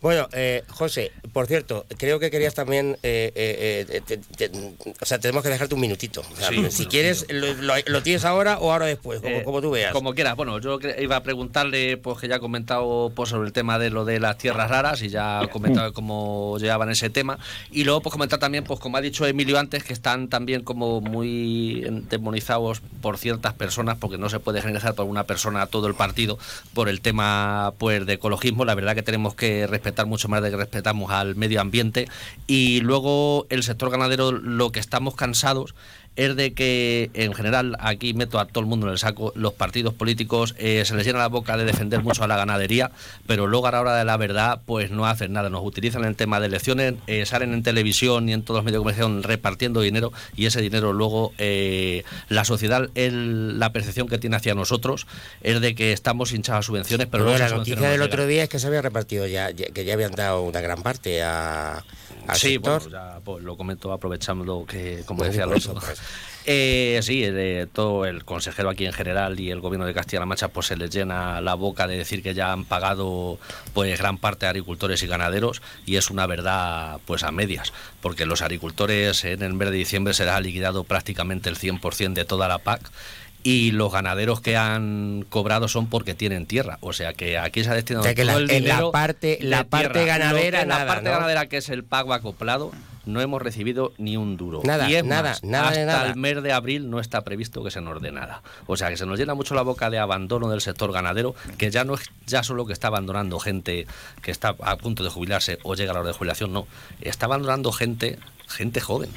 Bueno, eh, José, por cierto, creo que querías también, eh, eh, o sea, tenemos que dejarte un minutito. si quieres, lo, tienes ahora o ahora después, como, tú veas. Como quieras. Bueno, yo iba a preguntarle, pues que ya ha comentado pues, sobre el tema de lo de las tierras raras y ya ha comentado cómo llevaban ese tema. Y luego, pues comentar también, pues como ha dicho Emilio antes, que están también como muy demonizados por ciertas personas, porque no se puede generalizar por una persona a todo el partido por el tema pues de ecologismo. La verdad que tenemos que respetar mucho más de que respetamos al medio ambiente. Y luego el sector ganadero, lo que estamos cansados es de que en general, aquí meto a todo el mundo en el saco, los partidos políticos eh, se les llena la boca de defender mucho a la ganadería, pero luego a la hora de la verdad pues no hacen nada, nos utilizan en el tema de elecciones, eh, salen en televisión y en todos los medios de comunicación repartiendo dinero y ese dinero luego eh, la sociedad, la percepción que tiene hacia nosotros es de que estamos hinchados a subvenciones, pero, la noticia del otro día es que se había repartido ya, que ya habían dado una gran parte a sí, Bueno, ya pues, lo comento aprovechando que, como decía Alonso. Pues. Eh, sí, de todo el consejero aquí en general y el gobierno de Castilla-La Mancha pues se les llena la boca de decir que ya han pagado pues gran parte de agricultores y ganaderos y es una verdad pues a medias, porque los agricultores en el mes de diciembre será liquidado prácticamente el 100% de toda la PAC y los ganaderos que han cobrado son porque tienen tierra. O sea que aquí se ha destinado O sea que todo la- el en la parte- la parte tierra. ganadera, nada, La parte ¿no? ganadera que es el pago acoplado. No hemos recibido ni un duro. Nada, y es nada, más, nada hasta nada. el mes de abril no está previsto que se nos dé nada. O sea que se nos llena mucho la boca de abandono del sector ganadero, que ya no es ya solo que está abandonando gente que está a punto de jubilarse o llega a la hora de jubilación, no. Está abandonando gente, gente joven.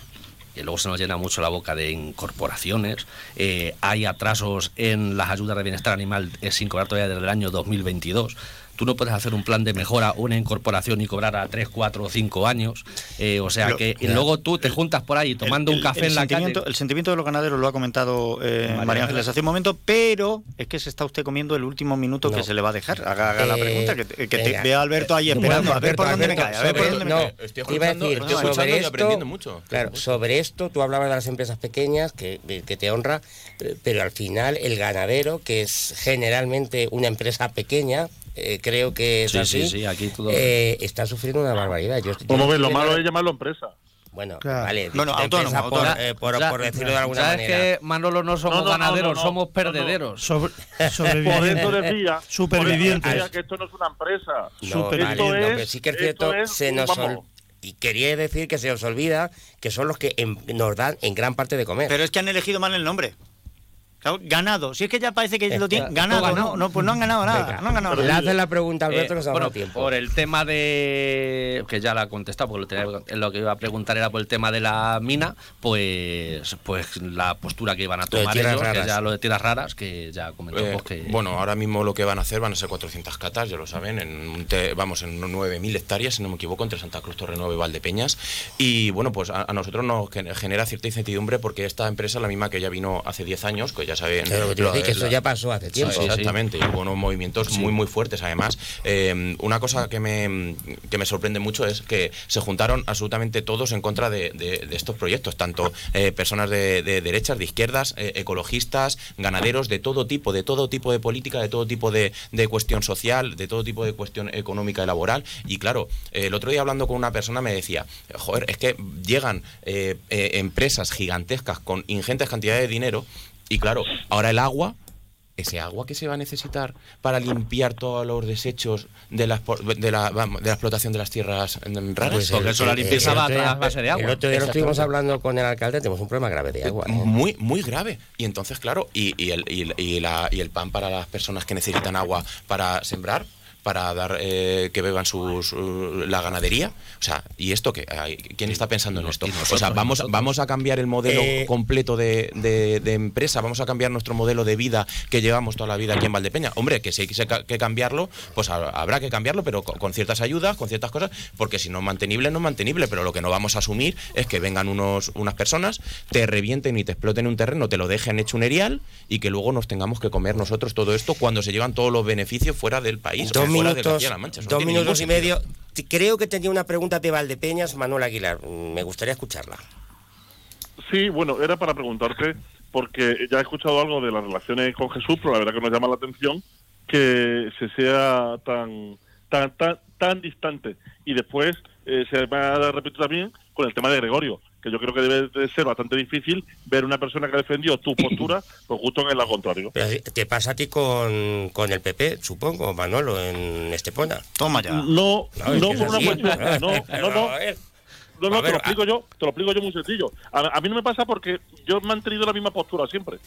Y luego se nos llena mucho la boca de incorporaciones. eh, hay atrasos en las ayudas de bienestar animal eh, sin cobrar todavía desde el año 2022. Tú no puedes hacer un plan de mejora, una incorporación y cobrar a 3, 4 o 5 años. Eh, o sea Pero- que y luego tú te juntas por ahí tomando un café el en la calle. El sentimiento de los ganaderos lo ha comentado eh, María Ángeles hace un momento, pero es que se está usted comiendo el último minuto que se le va a dejar. Haga, haga la Eh, pregunta, que, te- que te vea a Alberto ahí Bueno, esperando, a ver Alberto, por dónde me cae, a ver por sobre- dónde me no, cae. Estoy escuchando, decir, estoy sobre escuchando y esto- aprendiendo mucho. Claro, sobre esto tú hablabas de las empresas pequeñas, que, que te honra, pero al final el ganadero, que es generalmente una empresa pequeña, eh, creo que es Sí, así, sí, sí, aquí todo- eh, está sufriendo una barbaridad. Yo, yo Como ves, lo malo es llamarlo empresa. Bueno, Claro. vale, autónomo, por, autónomo. eh, por- decirlo de alguna ¿Sabes manera. que Manolo no somos No, no, no, ganaderos, no, no, somos no, no. perdederos? Sobre- Por [laughs] eso sobrevivientes. decía, Supervivientes. por eso decía que esto no es una empresa. No, vale, no, es- pero sí que es cierto, es se nos vamos. y quería decir que se os olvida que son los que nos dan en gran parte de comer. Pero es que han elegido mal el nombre. Claro, ganado. Si es que ya parece que lo tienen ganado. ganado. No, no, pues no han ganado nada. Venga, No han ganado le nada. haces la pregunta a Alberto Eh, que se ha bueno, dado tiempo. por el tema de que ya la ha contestado, porque lo, tenía- lo que iba a preguntar era por el tema de la mina, pues pues la postura que iban a tomar ellos, que ya lo de tierras raras, que ya comentó Eh, pues, que Bueno, ahora mismo lo que van a hacer van a ser 400 catas, ya lo saben, en un te- vamos en 9.000 hectáreas, si no me equivoco, entre Santa Cruz, Torrenueva y Valdepeñas. Y bueno, pues a, a nosotros nos gen- genera cierta incertidumbre porque esta empresa, la misma que ya vino hace 10 años, que ya saben... Claro, que decir eso ya pasó hace Sí, tiempo. exactamente, y hubo unos movimientos muy muy fuertes además. Eh, una cosa que me, que me sorprende mucho es que se juntaron absolutamente todos en contra de, de- de estos proyectos, tanto eh, personas de, de derechas, de izquierdas, eh, ecologistas, ganaderos, de todo tipo, de todo tipo de política, de todo tipo de, cuestión social, de todo tipo de cuestión económica y laboral. Y claro, el otro día hablando con una persona me decía, joder, es que llegan empresas gigantescas con ingentes cantidades de dinero y claro, ahora el agua ese agua que se va a necesitar para limpiar todos los desechos de la, de la, de la explotación de las tierras raras. Pues porque el- eso la limpieza el va a base de agua. El otro día lo estuvimos hablando con el alcalde, tenemos un problema grave de agua. ¿eh? Muy, muy grave. Y entonces, claro, y, y el, y, y la- y el pan para las personas que necesitan agua para sembrar, para dar eh, que beban sus uh, la ganadería. O sea, ¿y esto qué? ¿Quién está pensando en esto? O sea, vamos, vamos a cambiar el modelo Eh, completo de, de- de empresa, vamos a cambiar nuestro modelo de vida que llevamos toda la vida aquí en Valdepeña. Hombre, que si hay que ca- que cambiarlo, pues ha- habrá que cambiarlo, pero con, ciertas ayudas, con ciertas cosas, porque si no es mantenible, no es mantenible. Pero lo que no vamos a asumir es que vengan unos, unas personas, te revienten y te exploten un terreno, te lo dejen hecho un erial y que luego nos tengamos que comer nosotros todo esto cuando se llevan todos los beneficios fuera del país. Minutos, Castilla-La Mancha. Eso no dos minutos y medio. Creo que tenía una pregunta de Valdepeñas, Manuel Aguilar. Mm, Me gustaría escucharla. Sí, bueno, era para preguntarte, porque ya he escuchado algo de las relaciones con Jesús, pero la verdad que nos llama la atención que se sea tan tan tan, tan distante. Y después eh, se me ha repetido también con el tema de Gregorio, que yo creo que debe de ser bastante difícil ver una persona que ha defendido tu postura, [clears throat] pues justo en el lado contrario. Te pasa a ti con, con el PP, supongo, Manolo, en Estepona. Toma ya. No, No, no por una cuestión, [laughs] no, no, no. No, no, te lo explico yo, te lo explico yo muy sencillo. A, a mí no me pasa porque yo he mantenido la misma postura siempre.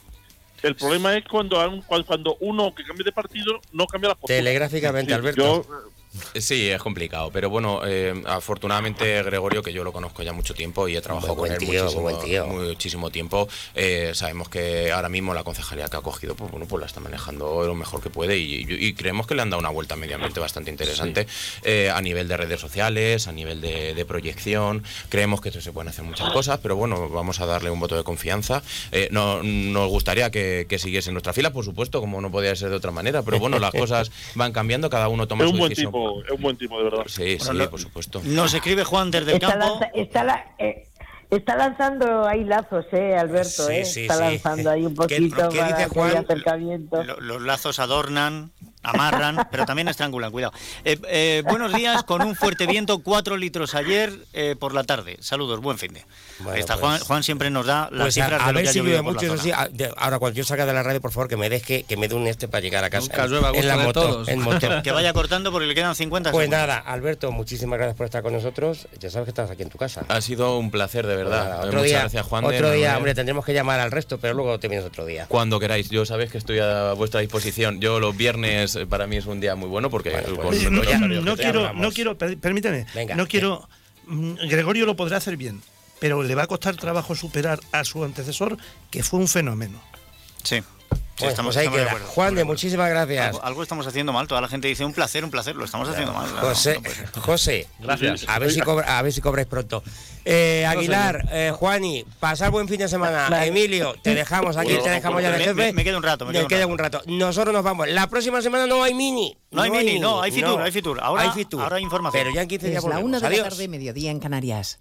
El problema es cuando, cuando cuando uno que cambie de partido no cambia la postura. Telegráficamente, Sí, Alberto. yo, Sí, es complicado, pero bueno, eh, afortunadamente Gregorio, que yo lo conozco ya mucho tiempo y he trabajado Muy con él tío, muchísimo, muchísimo tiempo, eh, sabemos que ahora mismo la concejalía que ha cogido, pues bueno, pues la está manejando lo mejor que puede y, y- y creemos que le han dado una vuelta a medio ambiente bastante interesante eh, a nivel de redes sociales, a nivel de, de proyección, creemos que se pueden hacer muchas cosas, pero bueno, vamos a darle un voto de confianza. Eh, no, nos gustaría que, que siguiese en nuestra fila, por supuesto, como no podía ser de otra manera, pero bueno, las [laughs] cosas van cambiando, cada uno toma es su un buen decisión. tipo, es un buen tipo de verdad. Sí, Bueno, sí, lo- por supuesto. Nos escribe Juan desde el Está, campo. lanza- está, la- eh, está lanzando ahí lazos, ¿eh, Alberto? Sí, eh? sí, está sí. lanzando ahí un ¿Qué- poquito qué dice para Juan? acercamiento. Lo- Los lazos adornan, amarran, pero también estrangulan, cuidado. Eh, eh, buenos días, con un fuerte viento, cuatro litros ayer eh, por la tarde. Saludos, buen fin de. Bueno, Está pues- Juan, Juan siempre nos da las Pues cifras a, a de lo ver que ha llovido por la mucho, eso zona. sí. a- de- Ahora, cuando yo salga de la radio, por favor, que me deje, que me dé un este para llegar a casa. Nunca en- la de moto, todos. en moto. [laughs] Que vaya cortando porque le quedan 50 Pues segundos. nada, Alberto, muchísimas gracias por estar con nosotros. Ya sabes que estás aquí en tu casa. Ha sido un placer, de verdad. Pues nada, otro Muchas día, gracias, Juan. de Otro día, hombre, tendremos que llamar al resto, pero luego te vienes otro día. Cuando queráis, yo sabéis que estoy a vuestra disposición. Yo los viernes eh, para mí es un día muy bueno porque los no, quiero, no quiero, per- permíteme, Venga, no quiero. mm, Gregorio lo podrá hacer bien, pero le va a costar trabajo superar a su antecesor, que fue un fenómeno. Sí. Estamos, pues ahí estamos de queda. acuerdo. Juan de, muchísimas gracias. Algo, algo estamos haciendo mal. Toda la gente dice un placer, un placer. Lo estamos haciendo mal. claro, José, no. José, Gracias. A ver si, cobra- a ver si cobráis pronto. Eh, Aguilar, eh, Juani, pasar buen fin de semana. Emilio, te dejamos aquí, Bueno, te dejamos ya de me- jefe. me- me queda un rato, me queda un queda rato. un rato. Nosotros nos vamos. La próxima semana no hay mini. No hay mini, no, hay Fitur, no. hay Fitur. Ahora- hay Fitur. ahora hay información. Pero ya en 15 días Es la una de la tarde, mediodía en Canarias.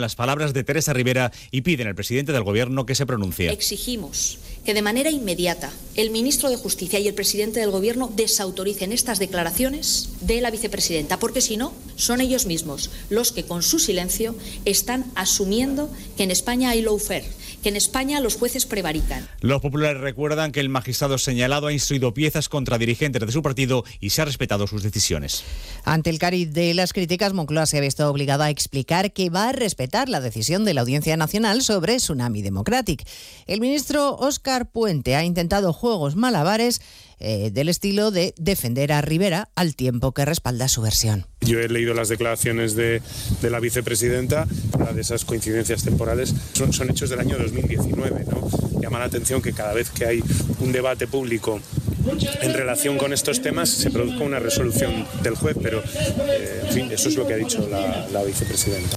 las palabras de Teresa Rivera y piden al presidente del Gobierno que se pronuncie. Exigimos que de manera inmediata el ministro de Justicia y el presidente del Gobierno desautoricen estas declaraciones de la vicepresidenta, porque si no, son ellos mismos los que con su silencio están asumiendo que en España hay lawfare, que en España los jueces prevarican. Los populares recuerdan que el magistrado señalado ha instruido piezas contra dirigentes de su partido y se ha respetado sus decisiones. Ante el cariz de las críticas, Moncloa se ha visto obligado a explicar que va a respetar la decisión de la Audiencia Nacional sobre Tsunami Democratic. El ministro Puente ha intentado juegos malabares eh, del estilo de defender a Rivera al tiempo que respalda su versión. Yo he leído las declaraciones de, la vicepresidenta, de esas coincidencias temporales, son, hechos del año 2019. ¿no? Llama la atención que cada vez que hay un debate público en relación con estos temas se produzca una resolución del juez, pero eh, en fin, eso es lo que ha dicho la vicepresidenta.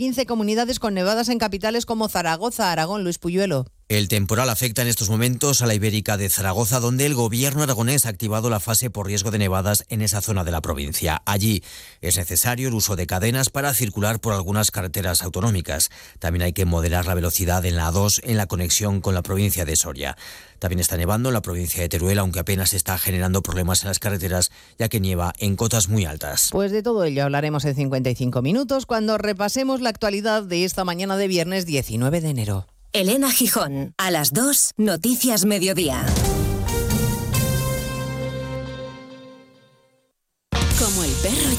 15 comunidades con nevadas en capitales como Zaragoza, Aragón, Luis Puyuelo. El temporal afecta en estos momentos a la Ibérica de Zaragoza, donde el gobierno aragonés ha activado la fase por riesgo de nevadas en esa zona de la provincia. Allí es necesario el uso de cadenas para circular por algunas carreteras autonómicas. También hay que moderar la velocidad en la A2 en la conexión con la provincia de Soria. También está nevando en la provincia de Teruel, aunque apenas está generando problemas en las carreteras, ya que nieva en cotas muy altas. Pues de todo ello hablaremos en 55 minutos cuando repasemos la actualidad de esta mañana de viernes 19 de enero. Elena Gijón, a las 2, Noticias Mediodía.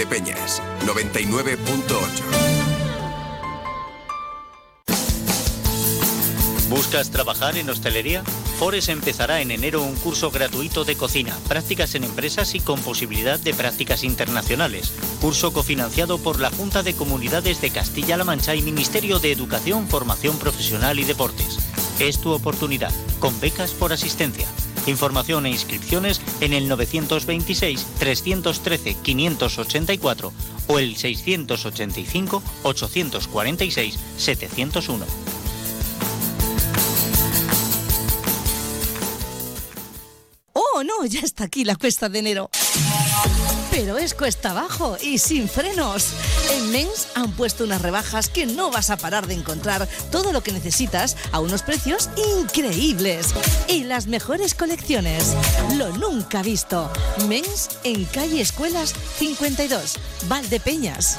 Valdepeñas, 99.8. ¿Buscas trabajar en hostelería? Fores empezará en enero un curso gratuito de cocina, prácticas en empresas y con posibilidad de prácticas internacionales. Curso cofinanciado por la Junta de Comunidades de Castilla-La Mancha y Ministerio de Educación, Formación Profesional y Deportes. Es tu oportunidad, con becas por asistencia. Información e inscripciones en el 926-313-584 o el 685-846-701. Oh, no, ya está aquí la cuesta de enero. Pero es cuesta abajo y sin frenos. En Men's han puesto unas rebajas que no vas a parar de encontrar todo lo que necesitas a unos precios increíbles. Y las mejores colecciones. Lo nunca visto. Men's en calle Escuelas 52, Valdepeñas.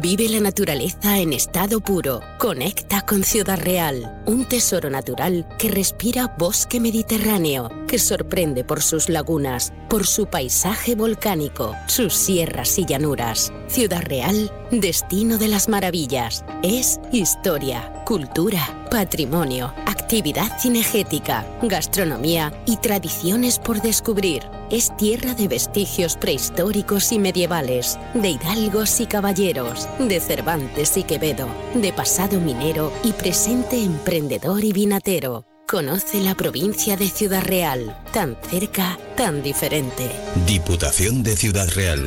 Vive la naturaleza en estado puro. Conecta con Ciudad Real, un tesoro natural que respira bosque mediterráneo, que sorprende por sus lagunas, por su paisaje volcánico, sus sierras y llanuras. Ciudad Real, destino de las maravillas. Es historia, cultura, patrimonio, actividad cinegética, gastronomía y tradiciones por descubrir. Es tierra de vestigios prehistóricos y medievales, de hidalgos y caballeros, de Cervantes y Quevedo, de pasado minero y presente emprendedor y vinatero. Conoce la provincia de Ciudad Real, tan cerca, tan diferente. Diputación de Ciudad Real.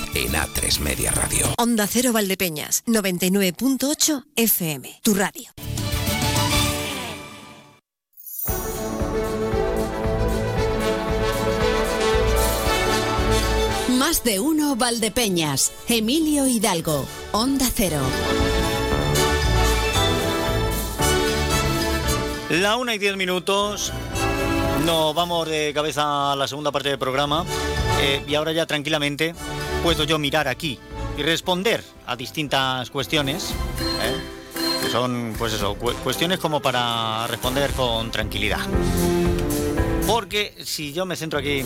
en A3 Media Radio. Onda Cero Valdepeñas, 99.8 FM, tu radio. Más de uno Valdepeñas, Emilio Hidalgo, Onda Cero. La una y diez minutos. Nos vamos de cabeza a la segunda parte del programa. Eh, y ahora ya tranquilamente puedo yo mirar aquí y responder a distintas cuestiones. ¿eh? Que son, pues eso, cu- cuestiones como para responder con tranquilidad. Porque si yo me centro aquí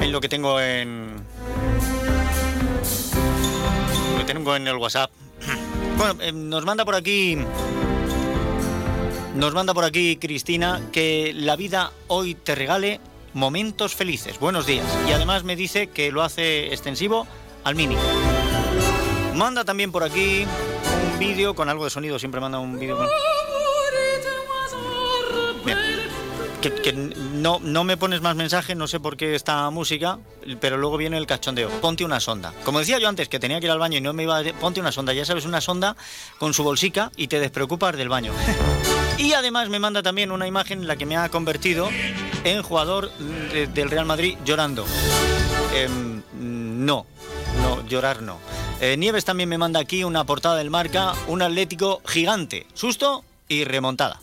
en lo que tengo en. Lo que tengo en el WhatsApp. [clears throat] Bueno, eh, nos manda por aquí. Nos manda por aquí Cristina que la vida hoy te regale momentos felices. Buenos días. Y además me dice que lo hace extensivo al mini. Manda también por aquí un vídeo con algo de sonido. Siempre manda un vídeo con... Que no, no me pones más mensajes, no sé por qué esta música, pero luego viene el cachondeo. Ponte una sonda. Como decía yo antes, que tenía que ir al baño y no me iba a... Ponte una sonda, ya sabes, una sonda con su bolsica y te despreocupas del baño. [laughs] y además me manda también una imagen en la que me ha convertido en jugador de- del Real Madrid llorando. Em, no, no, llorar no. Eh, Nieves también me manda aquí una portada del marca, un Atlético gigante, susto y remontada.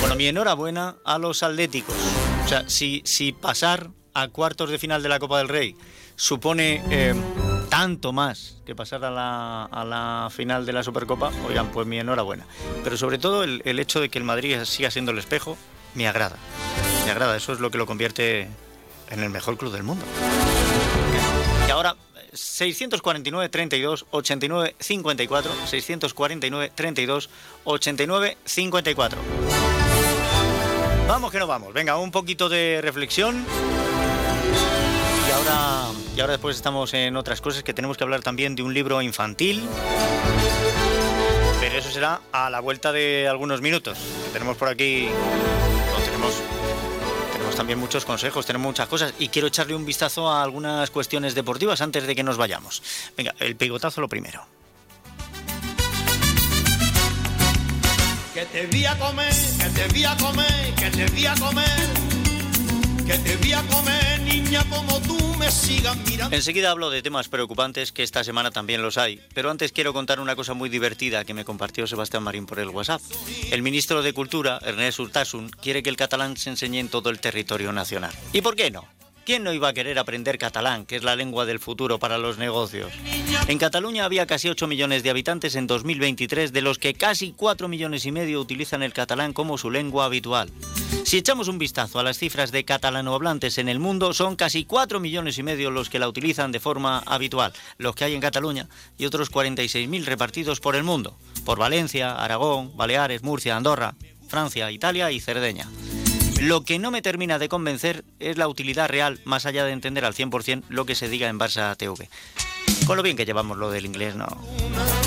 Bueno, mi enhorabuena a los atléticos. O sea, si, si pasar a cuartos de final de la Copa del Rey supone eh, tanto más que pasar a la, a la final de la Supercopa, oigan, pues mi enhorabuena. Pero sobre todo el, el hecho de que el Madrid siga siendo el espejo, me agrada. Me agrada, eso es lo que lo convierte en el mejor club del mundo. Y ahora, 649 32 89 54, 649 32 89 54. Vamos que no vamos. Venga, un poquito de reflexión. Y ahora, después estamos en otras cosas que tenemos que hablar también de un libro infantil. Pero eso será a la vuelta de algunos minutos. que Tenemos por aquí. no, tenemos, tenemos también muchos consejos, tenemos muchas cosas. Y quiero echarle un vistazo a algunas cuestiones deportivas antes de que nos vayamos. Venga, el picotazo lo primero. Que te vi a comer, que te vi a comer, que te vi a comer, que te vi a comer, Enseguida hablo de temas preocupantes, que esta semana también los hay, pero antes quiero contar una cosa muy divertida que me compartió Sebastián Marín por el WhatsApp. El ministro de Cultura, Ernest Urtasun, quiere que el catalán se enseñe en todo el territorio nacional. ¿Y por qué no? ¿Quién no iba a querer aprender catalán, que es la lengua del futuro para los negocios? En Cataluña había casi 8 millones de habitantes en 2023, de los que casi 4 millones y medio utilizan el catalán como su lengua habitual. Si echamos un vistazo a las cifras de catalanohablantes en el mundo, son casi 4 millones y medio los que la utilizan de forma habitual, los que hay en Cataluña, y otros 46.000 repartidos por el mundo, por Valencia, Aragón, Baleares, Murcia, Andorra, Francia, Italia y Cerdeña. Lo que no me termina de convencer es la utilidad real, más allá de entender al 100% lo que se diga en Barça TV. Con lo bien que llevamos lo del inglés, ¿no?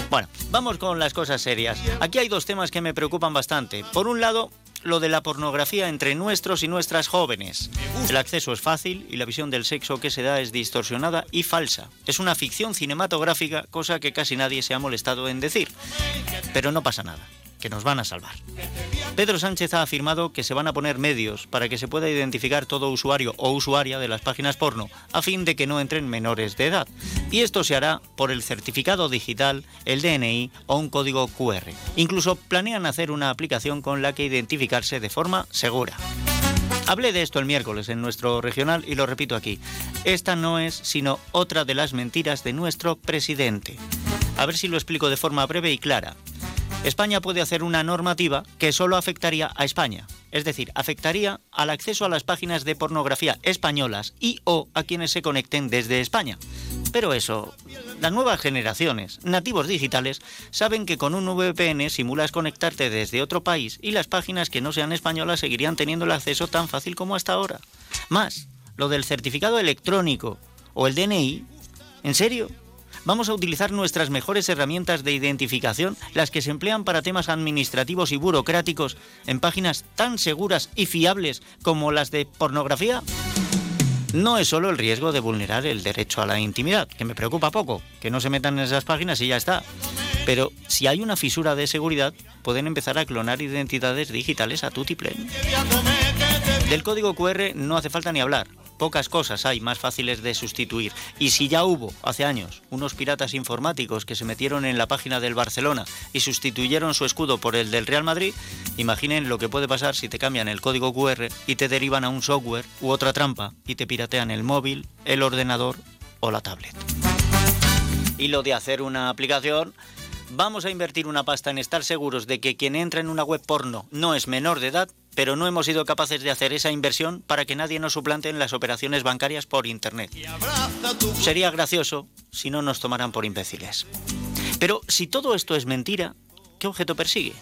Bueno, vamos con las cosas serias. Aquí hay dos temas que me preocupan bastante. Por un lado, lo de la pornografía entre nuestros y nuestras jóvenes. El acceso es fácil y la visión del sexo que se da es distorsionada y falsa. Es una ficción cinematográfica, cosa que casi nadie se ha molestado en decir. Pero no pasa nada. que nos van a salvar. Pedro Sánchez ha afirmado que se van a poner medios para que se pueda identificar todo usuario o usuaria de las páginas porno a fin de que no entren menores de edad. Y esto se hará por el certificado digital, el DNI o un código QR. Incluso planean hacer una aplicación con la que identificarse de forma segura. Hablé de esto el miércoles en nuestro regional y lo repito aquí. Esta no es sino otra de las mentiras de nuestro presidente. A ver si lo explico de forma breve y clara. España puede hacer una normativa que solo afectaría a España, es decir, afectaría al acceso a las páginas de pornografía españolas y o a quienes se conecten desde España. Pero eso, las nuevas generaciones, nativos digitales, saben que con un VPN simulas conectarte desde otro país y las páginas que no sean españolas seguirían teniendo el acceso tan fácil como hasta ahora. Más, lo del certificado electrónico o el DNI, ¿en serio? Vamos a utilizar nuestras mejores herramientas de identificación, las que se emplean para temas administrativos y burocráticos, en páginas tan seguras y fiables como las de pornografía? No es solo el riesgo de vulnerar el derecho a la intimidad, que me preocupa poco, que no se metan en esas páginas y ya está. Pero si hay una fisura de seguridad, pueden empezar a clonar identidades digitales a tutiplén. Del código QR no hace falta ni hablar pocas cosas hay más fáciles de sustituir. Y si ya hubo, hace años, unos piratas informáticos que se metieron en la página del Barcelona y sustituyeron su escudo por el del Real Madrid, imaginen lo que puede pasar si te cambian el código QR y te derivan a un software u otra trampa y te piratean el móvil, el ordenador o la tablet. Y lo de hacer una aplicación Vamos a invertir una pasta en estar seguros de que quien entra en una web porno no es menor de edad, pero no hemos sido capaces de hacer esa inversión para que nadie nos suplante en las operaciones bancarias por Internet. Sería gracioso si no nos tomaran por imbéciles. Pero si todo esto es mentira, ¿qué objeto persigue?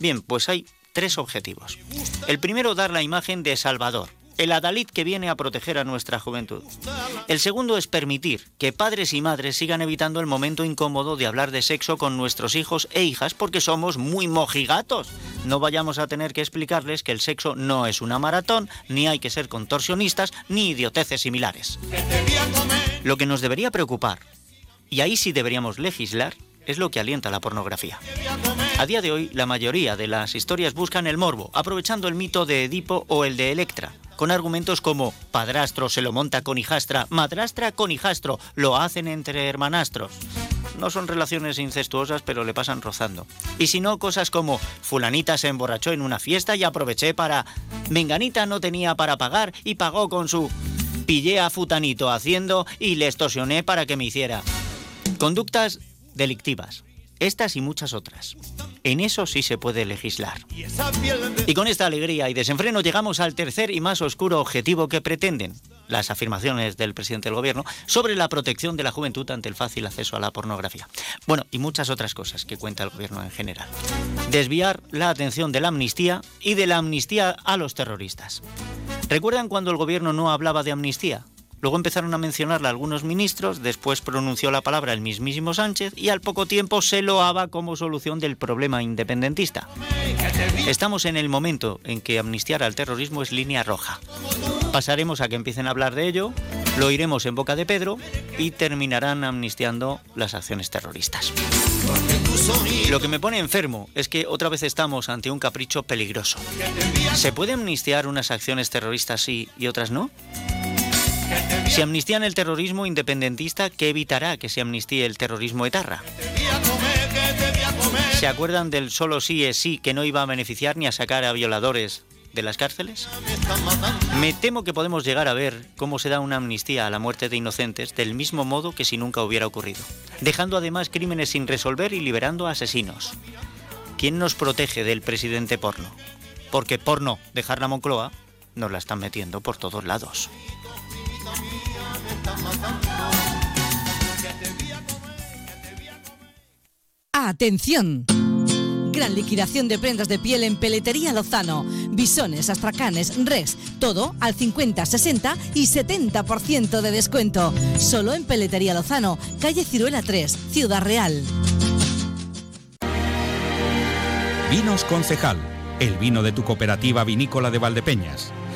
Bien, pues hay tres objetivos. El primero, dar la imagen de Salvador, el adalid que viene a proteger a nuestra juventud. El segundo es permitir que padres y madres sigan evitando el momento incómodo de hablar de sexo con nuestros hijos e hijas porque somos muy mojigatos. No vayamos a tener que explicarles que el sexo no es una maratón, ni hay que ser contorsionistas, ni idioteces similares. Lo que nos debería preocupar, y ahí sí deberíamos legislar, es lo que alienta la pornografía. A día de hoy, la mayoría de las historias buscan el morbo, aprovechando el mito de Edipo o el de Electra, con argumentos como padrastro se lo monta con hijastra, madrastra con hijastro, lo hacen entre hermanastros. No son relaciones incestuosas, pero le pasan rozando. Y si no, cosas como fulanita se emborrachó en una fiesta y aproveché para... Menganita no tenía para pagar y pagó con su... Pillé a futanito haciendo y le extorsioné para que me hiciera. Conductas delictivas. Estas y muchas otras. En eso sí se puede legislar. Y con esta alegría y desenfreno llegamos al tercer y más oscuro objetivo que pretenden las afirmaciones del presidente del gobierno sobre la protección de la juventud ante el fácil acceso a la pornografía. Bueno, y muchas otras cosas que cuenta el gobierno en general. Desviar la atención de la amnistía y de la amnistía a los terroristas. ¿Recuerdan cuando el gobierno no hablaba de amnistía? Luego empezaron a mencionarla algunos ministros, después pronunció la palabra el mismísimo Sánchez y al poco tiempo se loaba como solución del problema independentista. Estamos en el momento en que amnistiar al terrorismo es línea roja. Pasaremos a que empiecen a hablar de ello, lo iremos en boca de Pedro y terminarán amnistiando las acciones terroristas. Lo que me pone enfermo es que otra vez estamos ante un capricho peligroso. ¿Se puede amnistiar unas acciones terroristas sí y otras no? Si amnistían el terrorismo independentista, ¿qué evitará que se amnistíe el terrorismo etarra? ¿Se acuerdan del solo sí es sí que no iba a beneficiar ni a sacar a violadores de las cárceles? Me temo que podemos llegar a ver cómo se da una amnistía a la muerte de inocentes del mismo modo que si nunca hubiera ocurrido, dejando además crímenes sin resolver y liberando a asesinos. ¿Quién nos protege del presidente porno? Porque porno, dejar la Moncloa, nos la están metiendo por todos lados. ¡Atención! Gran liquidación de prendas de piel en Peletería Lozano. Bisones, astracanes, res, todo al 50, 60 y 70% de descuento. Solo en Peletería Lozano, calle Ciruela 3, Ciudad Real. Vinos Concejal, el vino de tu cooperativa vinícola de Valdepeñas.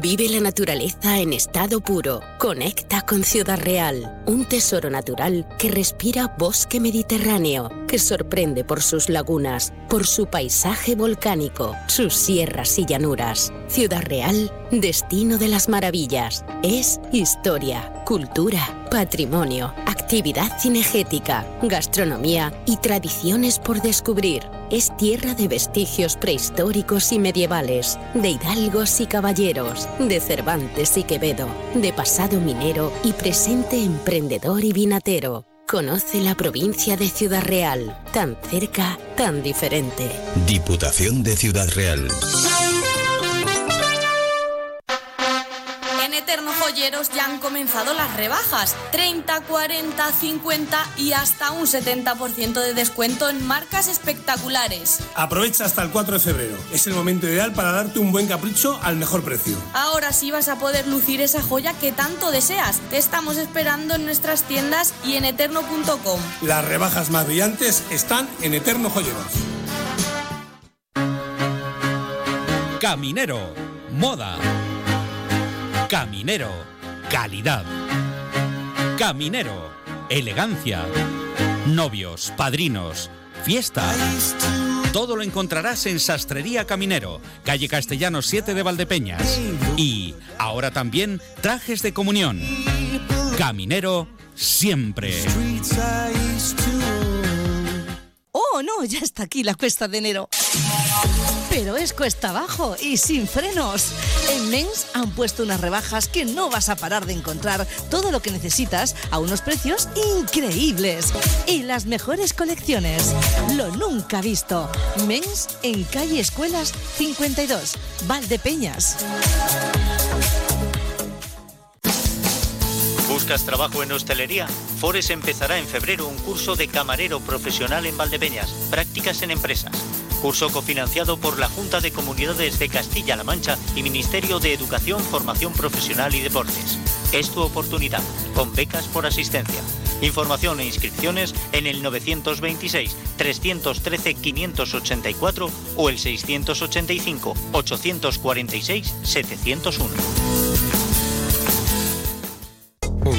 Vive la naturaleza en estado puro. Conecta con Ciudad Real, un tesoro natural que respira bosque mediterráneo, que sorprende por sus lagunas, por su paisaje volcánico, sus sierras y llanuras. Ciudad Real, destino de las maravillas. Es historia, cultura, patrimonio, actividad cinegética, gastronomía y tradiciones por descubrir. Es tierra de vestigios prehistóricos y medievales, de hidalgos y caballeros, de Cervantes y Quevedo, de pasado minero y presente emprendedor y vinatero. Conoce la provincia de Ciudad Real, tan cerca, tan diferente. Diputación de Ciudad Real. Ya han comenzado las rebajas. 30, 40, 50 y hasta un 70% de descuento en marcas espectaculares. Aprovecha hasta el 4 de febrero. Es el momento ideal para darte un buen capricho al mejor precio. Ahora sí vas a poder lucir esa joya que tanto deseas. Te estamos esperando en nuestras tiendas y en eterno.com. Las rebajas más brillantes están en Eterno Joyeros. Caminero, moda. Caminero, calidad. Caminero, elegancia. Novios, padrinos, fiesta. Todo lo encontrarás en Sastrería Caminero, calle Castellanos 7 de Valdepeñas. Y ahora también trajes de comunión. Caminero, siempre. Oh, no, ya está aquí la cuesta de enero. Pero es cuesta abajo y sin frenos. En Men's han puesto unas rebajas que no vas a parar de encontrar todo lo que necesitas a unos precios increíbles. Y las mejores colecciones. Lo nunca visto. Men's en calle Escuelas 52, Valdepeñas. ¿Buscas trabajo en hostelería? Fores empezará en febrero un curso de camarero profesional en Valdepeñas, prácticas en empresas. Curso cofinanciado por la Junta de Comunidades de Castilla-La Mancha y Ministerio de Educación, Formación Profesional y Deportes. Es tu oportunidad, con becas por asistencia. Información e inscripciones en el 926-313-584 o el 685-846-701.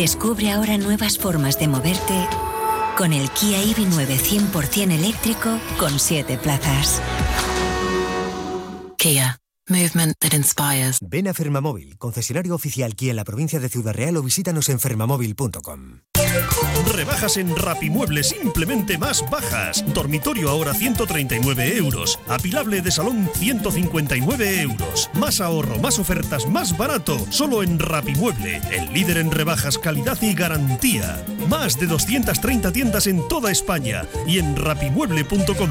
Descubre ahora nuevas formas de moverte con el Kia EV9 100% eléctrico con 7 plazas. Kia. Movement that inspires. Ven a Fermamóvil, concesionario oficial Kia en la provincia de Ciudad Real o visítanos en fermamóvil.com. Rebajas en Rapimueble simplemente más bajas. Dormitorio ahora 139 euros. Apilable de salón 159 euros. Más ahorro, más ofertas, más barato. Solo en Rapimueble, el líder en rebajas, calidad y garantía. Más de 230 tiendas en toda España y en rapimueble.com.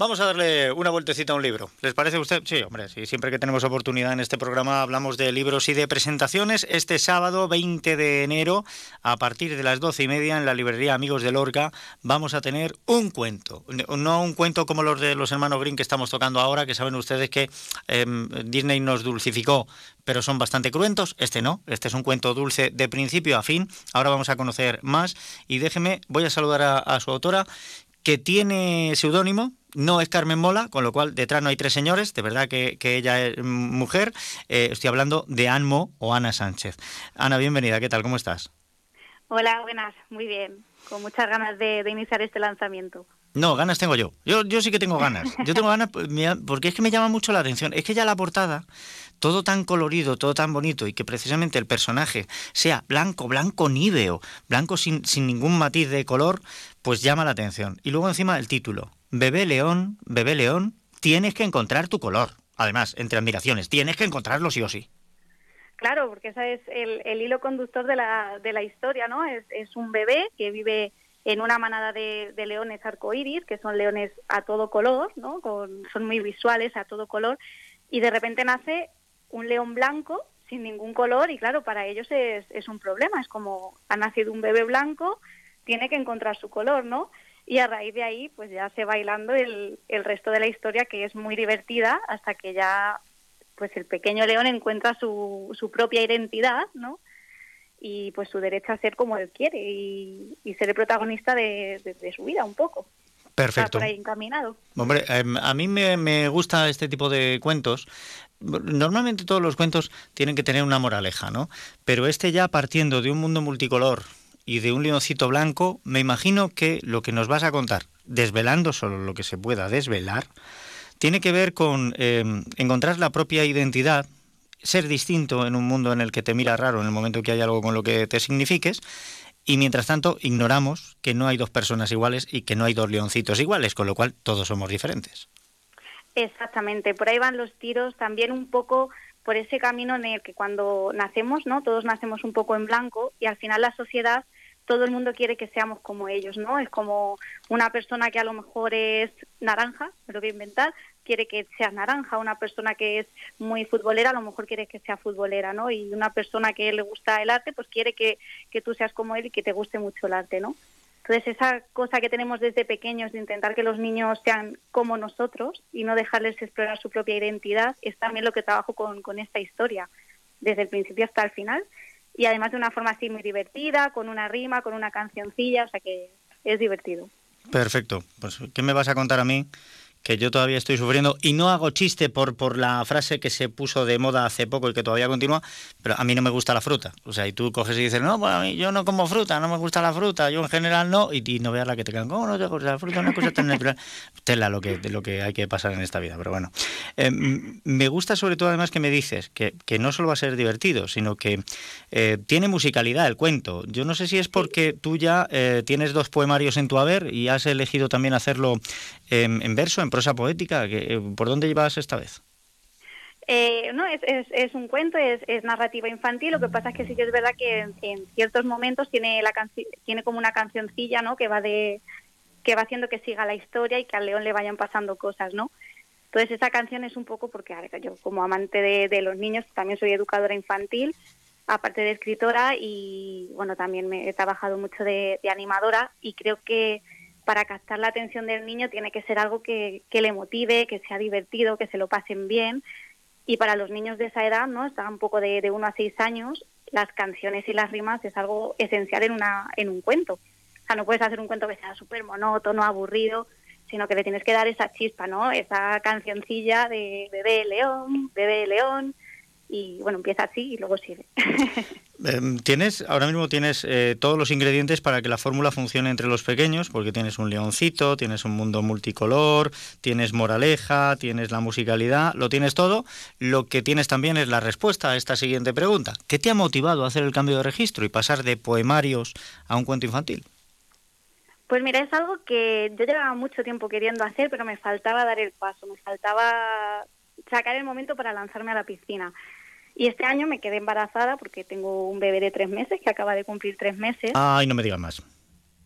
Vamos a darle una vueltecita a un libro. ¿Les parece a usted? Sí, hombre, sí, siempre que tenemos oportunidad en este programa hablamos de libros y de presentaciones. Este sábado 20 de enero, a partir de las doce y media, en la librería Amigos de Lorca, vamos a tener un cuento. No un cuento como los de los hermanos Green que estamos tocando ahora, que saben ustedes que em, Disney nos dulcificó, pero son bastante cruentos. Este no, este es un cuento dulce de principio a fin. Ahora vamos a conocer más y déjeme, voy a saludar a, a su autora, que tiene seudónimo, no es Carmen Mola, con lo cual detrás no hay tres señores, de verdad que, ella es mujer. Eh, estoy hablando de Anmo o Ana Sánchez. Ana, bienvenida, ¿qué tal? ¿Cómo estás? Hola, buenas, muy bien, con muchas ganas de, iniciar este lanzamiento. No, ganas tengo yo. yo. Yo sí que tengo ganas. Yo tengo ganas pues, porque es que me llama mucho la atención. Es que ya la portada, todo tan colorido, todo tan bonito y que precisamente el personaje sea blanco, blanco níveo, blanco sin, sin ningún matiz de color, pues llama la atención. Y luego encima el título, Bebé León, Bebé León, tienes que encontrar tu color. Además, entre admiraciones, tienes que encontrarlo sí o sí. Claro, porque ese es el, hilo conductor de la, de la historia, ¿no? Es, es, un bebé que vive en una manada de, leones arcoíris, que son leones a todo color, ¿no? son muy visuales, a todo color, y de repente nace un león blanco sin ningún color y claro, para ellos es, es un problema, es como ha nacido un bebé blanco, tiene que encontrar su color, ¿no? Y a raíz de ahí pues ya se bailando el, el resto de la historia que es muy divertida hasta que ya pues el pequeño león encuentra su, su propia identidad, ¿no? Y pues su derecho a ser como él quiere y, ser el protagonista de, su vida un poco. Perfecto. por ahí encaminado. Hombre, em, a mí me, me gusta este tipo de cuentos normalmente todos los cuentos tienen que tener una moraleja, ¿no? Pero este ya partiendo de un mundo multicolor, y de un leoncito blanco, me imagino que lo que nos vas a contar, desvelando solo lo que se pueda desvelar, tiene que ver con eh, encontrar la propia identidad, ser distinto en un mundo en el que te mira raro en el momento que hay algo con lo que te signifiques, y mientras tanto ignoramos que no hay dos personas iguales y que no hay dos leoncitos iguales, con lo cual todos somos diferentes. Exactamente, por ahí van los tiros también un poco por ese camino en el que cuando nacemos, ¿no? Todos nacemos un poco en blanco y al final la sociedad todo el mundo quiere que seamos como ellos, ¿no? Es como una persona que a lo mejor es naranja, me lo voy a inventar, quiere que seas naranja, una persona que es muy futbolera a lo mejor quiere que sea futbolera, ¿no? Y una persona que le gusta el arte, pues quiere que, que tú seas como él y que te guste mucho el arte, ¿no? Entonces esa cosa que tenemos desde pequeños de intentar que los niños sean como nosotros y no dejarles explorar su propia identidad es también lo que trabajo con, con esta historia, desde el principio hasta el final y además de una forma así muy divertida, con una rima, con una cancioncilla, o sea que es divertido. Perfecto. Pues, ¿qué me vas a contar a mí que yo todavía estoy sufriendo y no hago chiste por, por la frase que se puso de moda hace poco y que todavía continúa, pero a mí no me gusta la fruta. O sea, y tú coges y dices, no, pues a mí yo no como fruta, no me gusta la fruta, yo en general no, y, no veas la que te quedan, ¿cómo no te gusta la fruta? Una cosa tan natural. [laughs] Tela lo que, lo que hay que pasar en esta vida, pero bueno. Eh, me gusta sobre todo además que me dices que, que no solo va a ser divertido, sino que eh, tiene musicalidad el cuento. Yo no sé si es porque tú ya eh, tienes dos poemarios en tu haber y has elegido también hacerlo en verso, en prosa poética? Eh, ¿Por dónde llevas esta vez? Eh, no, es, un cuento, es, narrativa infantil. Lo que pasa es que sí que es verdad que en, ciertos momentos tiene la tiene como una cancioncilla, ¿no? Que va de que va haciendo que siga la historia y que al león le vayan pasando cosas, ¿no? Entonces esa canción es un poco porque yo como amante de, los niños también soy educadora infantil, aparte de escritora y bueno también me he trabajado mucho de animadora y creo que para captar la atención del niño tiene que ser algo que, le motive, que sea divertido, que se lo pasen bien. Y para los niños de esa edad, ¿no? Está un poco de, de 1 a 6 años, las canciones y las rimas es algo esencial en, una, en un cuento. O sea, no puedes hacer un cuento que sea súper monótono, aburrido, sino que le tienes que dar esa chispa, ¿no? Esa cancioncilla de bebé león, bebé león, y bueno, empieza así y luego sigue. [laughs] Em, tienes, ahora mismo tienes eh, todos los ingredientes para que la fórmula funcione entre los pequeños, porque tienes un leoncito, tienes un mundo multicolor, tienes moraleja, tienes la musicalidad, lo tienes todo. Lo que tienes también es la respuesta a esta siguiente pregunta. ¿Qué te ha motivado a hacer el cambio de registro y pasar de poemarios a un cuento infantil? Pues mira, es algo que yo llevaba mucho tiempo queriendo hacer, pero me faltaba dar el paso, me faltaba sacar el momento para lanzarme a la piscina. Y este año me quedé embarazada porque tengo un bebé de tres meses que acaba de cumplir tres meses. Ay, no me digas más.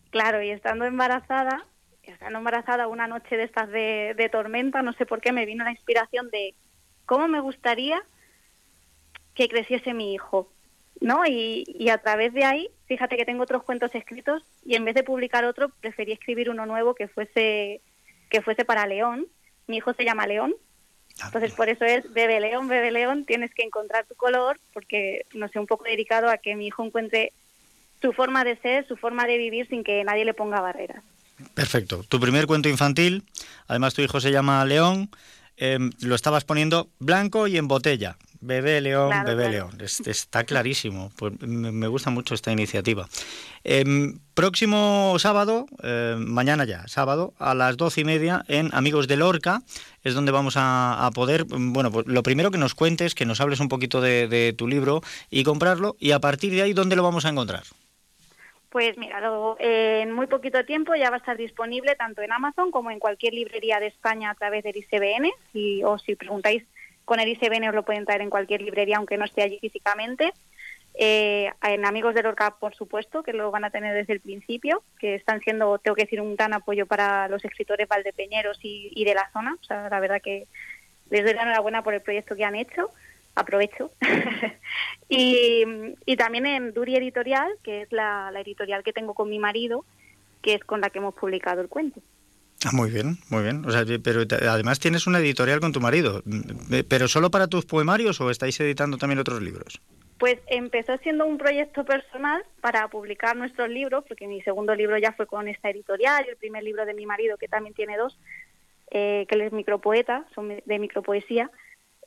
Claro, y estando embarazada, estando embarazada una noche de estas de, de tormenta, no sé por qué, me vino la inspiración de cómo me gustaría que creciese mi hijo, ¿no? Y, y a través de ahí, fíjate que tengo otros cuentos escritos y en vez de publicar otro, preferí escribir uno nuevo que fuese, que fuese para León. Mi hijo se llama León, entonces por eso es Bebe León, Bebe León, tienes que encontrar tu color, porque no sé, un poco dedicado a que mi hijo encuentre su forma de ser, su forma de vivir sin que nadie le ponga barreras. Perfecto. Tu primer cuento infantil, además tu hijo se llama León, em, lo estabas poniendo blanco y en botella. Bebé León, Claro, Bebé claro. León. Es- está clarísimo. Pues me gusta mucho esta iniciativa. Em, próximo sábado, eh, mañana ya, sábado, a las doce y media en Amigos de Lorca, es donde vamos a, a poder, bueno, pues lo primero que nos cuentes, que nos hables un poquito de, de tu libro y comprarlo, y a partir de ahí, ¿dónde lo vamos a encontrar? Pues mira, lo- en muy poquito tiempo ya va a estar disponible tanto en Amazon como en cualquier librería de España a través del ICBN. Si, o si preguntáis con el ICBN os lo pueden traer en cualquier librería aunque no esté allí físicamente. Eh, en Amigos de Lorca, por supuesto, que lo van a tener desde el principio, que están siendo, tengo que decir, un gran apoyo para los escritores valdepeñeros y, y de la zona. O sea, la verdad que les doy la enhorabuena por el proyecto que han hecho. Aprovecho. [laughs] y, y también en Duri Editorial, que es la, la editorial que tengo con mi marido, que es con la que hemos publicado el cuento. Ah, muy bien, muy bien. O sea, pero además tienes una editorial con tu marido. Eh, ¿Pero solo para tus poemarios o estáis editando también otros libros? Pues empezó siendo un proyecto personal para publicar nuestros libros, porque mi segundo libro ya fue con esta editorial y el primer libro de mi marido, que también tiene dos, eh, que él es micropoeta, son de micropoesía.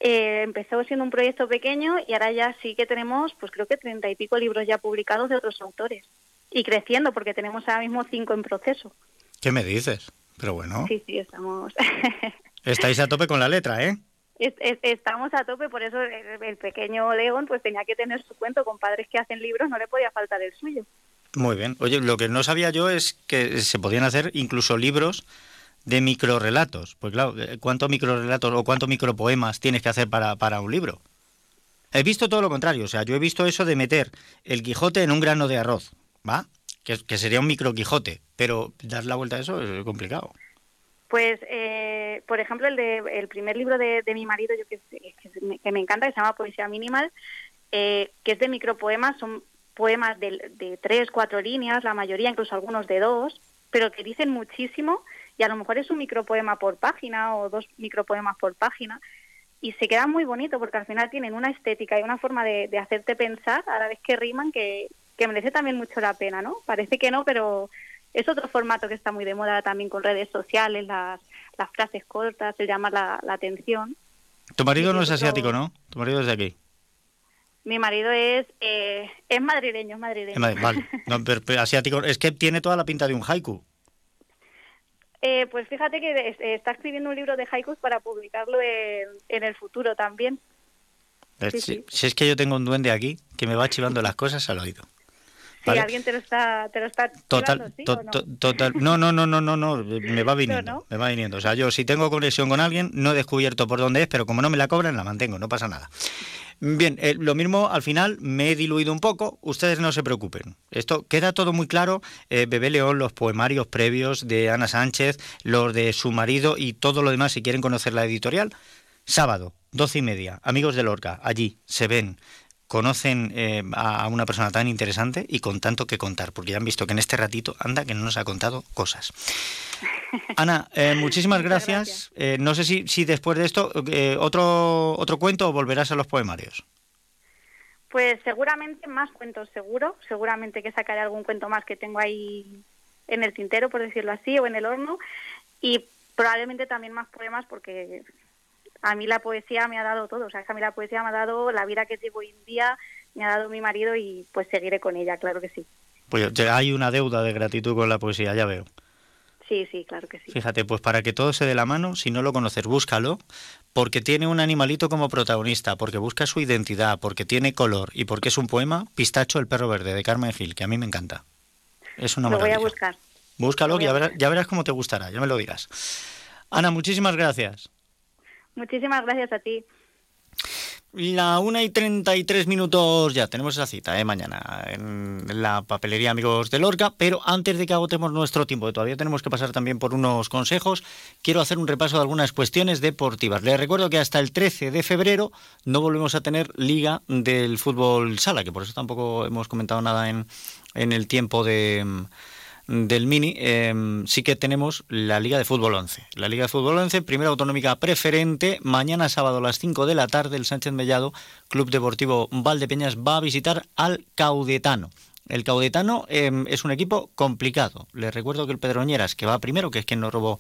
Eh, empezó siendo un proyecto pequeño y ahora ya sí que tenemos, pues creo que treinta y pico libros ya publicados de otros autores. Y creciendo, porque tenemos ahora mismo cinco en proceso. ¿Qué me dices? Pero bueno, Sí, sí, estamos. [laughs] estáis a tope con la letra, ¿eh? Es- es- estamos a tope, por eso el, el pequeño León pues tenía que tener su cuento con padres que hacen libros, no le podía faltar el suyo. Muy bien. Oye, lo que no sabía yo es que se podían hacer incluso libros de microrelatos. Pues claro, eh, ¿cuántos microrelatos o cuántos micropoemas tienes que hacer para, para un libro? He visto todo lo contrario, o sea, yo he visto eso de meter el Quijote en un grano de arroz, ¿va? Que, que sería un micro Quijote, pero dar la vuelta a eso es complicado. Pues, eh, por ejemplo, el de el primer libro de, de mi marido, yo que, que, me, encanta, que se llama Poesía Minimal, eh, que es de micropoemas, son poemas de, de tres, cuatro líneas, la mayoría, incluso algunos de dos, pero que dicen muchísimo y a lo mejor es un micropoema por página o dos micropoemas por página y se queda muy bonito porque al final tienen una estética y una forma de, de hacerte pensar a la vez que riman que, que merece también mucho la pena, ¿no? Parece que no, pero es otro formato que está muy de moda también con redes sociales, las, las frases cortas, el llamar la, la atención. Tu marido no es asiático, ¿no? Tu marido es de aquí. Mi marido es eh, es madrileño, es madrileño. Vale, vale. [laughs] No, pero, pero asiático, es que tiene toda la pinta de un haiku. Eh, pues fíjate que es- está escribiendo un libro de haikus para publicarlo en, en el futuro también. Eh, Sí, si, sí. si es que yo tengo un duende aquí que me va chivando las cosas al oído. Vale. alguien te lo está, te lo está Total, chivando, ¿sí to- no? to- total, no, no, no, no, no, no, me va [laughs] viniendo, ¿no? me va viniendo. O sea, yo si tengo conexión con alguien, no he descubierto por dónde es, pero como no me la cobran, la mantengo, no pasa nada. Bien, eh, lo mismo al final me he diluido un poco, ustedes no se preocupen. Esto queda todo muy claro. Eh, Bebé León, los poemarios previos de Ana Sánchez, los de su marido y todo lo demás, si quieren conocer la editorial, sábado, doce y media, amigos de Lorca, allí se ven, conocen eh, a una persona tan interesante y con tanto que contar, porque ya han visto que en este ratito anda que no nos ha contado cosas. Ana, eh, [laughs] muchísimas gracias. Eh, no sé si, si después de esto eh, otro otro cuento o volverás a los poemarios. Pues seguramente más cuentos, seguro. Seguramente que sacaré algún cuento más que tengo ahí en el tintero, por decirlo así, o en el horno. Y probablemente también más poemas porque a mí la poesía me ha dado todo. O sea, que a mí la poesía me ha dado la vida que llevo hoy en día, me ha dado mi marido y pues seguiré con ella, claro que sí. Pues hay una deuda de gratitud con la poesía, ya veo. Sí, sí, claro que sí. Fíjate, pues para que todo se dé la mano, si no lo conoces, búscalo, porque tiene un animalito como protagonista, porque busca su identidad, porque tiene color y porque es un poema, Pistacho el perro verde, de Carmen Gil, que a mí me encanta. Es una Lo voy maravilla. a buscar. Búscalo, voy a ya verás, ya verás cómo te gustará, ya me lo dirás. Ana, muchísimas gracias. Muchísimas gracias a ti. La 1 y 33 minutos ya, tenemos esa cita ¿eh? mañana en la papelería Amigos de Lorca, pero antes de que agotemos nuestro tiempo, todavía tenemos que pasar también por unos consejos, quiero hacer un repaso de algunas cuestiones deportivas. Les recuerdo que hasta el 13 de febrero no volvemos a tener liga del fútbol sala, que por eso tampoco hemos comentado nada en, en el tiempo de del Mini, em, sí que tenemos la Liga de Fútbol 11. La Liga de Fútbol 11, primera autonómica preferente, mañana sábado a las 5 de la tarde, el Sánchez Mellado, Club Deportivo Valdepeñas, va a visitar al Caudetano. El Caudetano em, es un equipo complicado. Les recuerdo que el Pedroñeras, que va primero, que es quien nos robó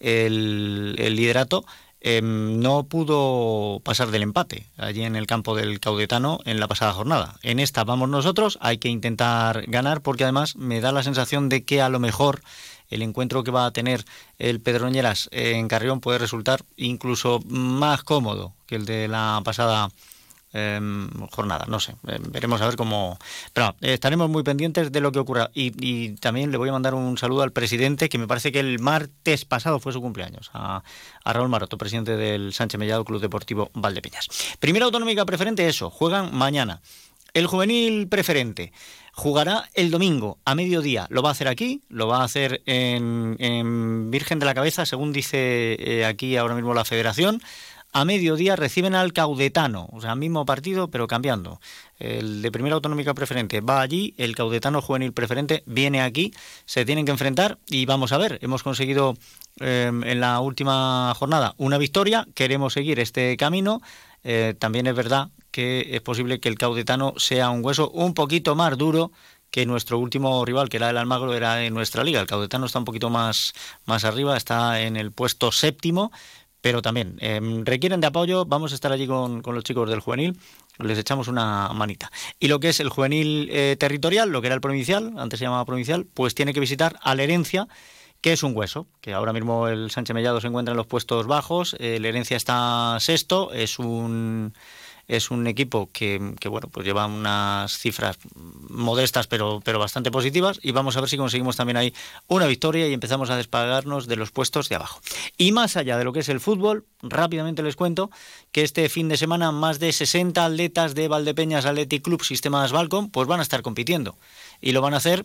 el, el liderato, Em, no pudo pasar del empate allí en el campo del Caudetano en la pasada jornada. En esta vamos nosotros, hay que intentar ganar porque además me da la sensación de que a lo mejor el encuentro que va a tener el Pedroñeras en Carrión puede resultar incluso más cómodo que el de la pasada Em, jornada. No sé, em, veremos a ver cómo. Pero estaremos muy pendientes de lo que ocurra. Y, también le voy a mandar un saludo al presidente, que me parece que el martes pasado fue su cumpleaños, a, Raúl Maroto, presidente del Sánchez Mellado Club Deportivo Valdepeñas. Primera autonómica preferente, eso, juegan mañana. El juvenil preferente jugará el domingo a mediodía. Lo va a hacer aquí, lo va a hacer en, Virgen de la Cabeza, según dice eh, aquí ahora mismo la federación a mediodía reciben al Caudetano, o sea, mismo partido, pero cambiando. El de primera autonómica preferente va allí, el Caudetano juvenil preferente viene aquí, se tienen que enfrentar y vamos a ver, hemos conseguido em, en la última jornada una victoria, queremos seguir este camino. Eh, también es verdad que es posible que el Caudetano sea un hueso un poquito más duro que nuestro último rival, que era el Almagro, era en nuestra liga. El Caudetano está un poquito más, más arriba, está en el puesto séptimo pero también em, requieren de apoyo. Vamos a estar allí con, los chicos del juvenil, les echamos una manita. Y lo que es el juvenil eh, territorial, lo que era el provincial, antes se llamaba provincial, pues tiene que visitar a la herencia que es un hueso, que ahora mismo el Sánchez Mellado se encuentra en los puestos bajos, el Herencia está sexto, es un es un equipo que, bueno, pues lleva unas cifras modestas pero, pero bastante positivas y vamos a ver si conseguimos también ahí una victoria y empezamos a despagarnos de los puestos de abajo. Y más allá de lo que es el fútbol, rápidamente les cuento que este fin de semana más de 60 atletas de Valdepeñas Athletic Club Sistemas Balcom pues van a estar compitiendo y lo van a hacer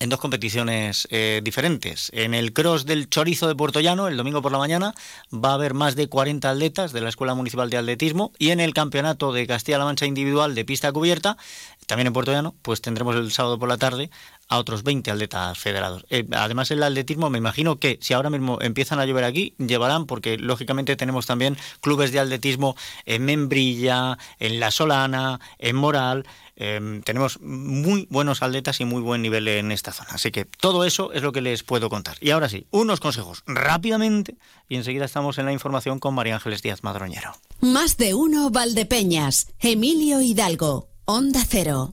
en dos competiciones eh, diferentes. En el cross del chorizo de Puerto Llano, el domingo por la mañana, va a haber más de 40 atletas de la Escuela Municipal de Atletismo y en el campeonato de Castilla-La Mancha individual de pista cubierta, también en Puerto Llano, pues tendremos el sábado por la tarde a otros 20 atletas federados. Eh, además, el atletismo, me imagino que si ahora mismo empiezan a llover aquí, llevarán, porque lógicamente tenemos también clubes de atletismo en Membrilla, en La Solana, en Moral, Em, tenemos muy buenos atletas y muy buen nivel en esta zona. Así que todo eso es lo que les puedo contar. Y ahora sí, unos consejos rápidamente y enseguida estamos en la información con María Ángeles Díaz Madroñero. Más de uno Valdepeñas, Emilio Hidalgo, Onda Cero.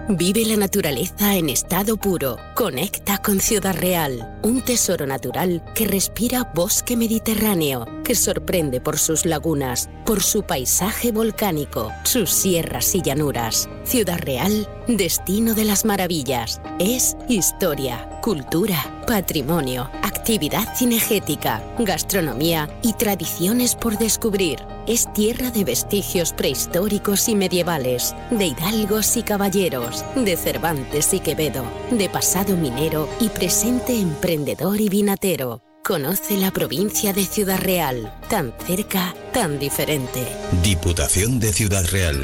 Vive la naturaleza en estado puro. Conecta con Ciudad Real, un tesoro natural que respira bosque mediterráneo, que sorprende por sus lagunas, por su paisaje volcánico, sus sierras y llanuras. Ciudad Real, destino de las maravillas. Es historia, cultura, patrimonio, actividad cinegética, gastronomía y tradiciones por descubrir. Es tierra de vestigios prehistóricos y medievales, de hidalgos y caballeros, de Cervantes y Quevedo, de pasado minero y presente emprendedor y vinatero. Conoce la provincia de Ciudad Real, tan cerca, tan diferente. Diputación de Ciudad Real.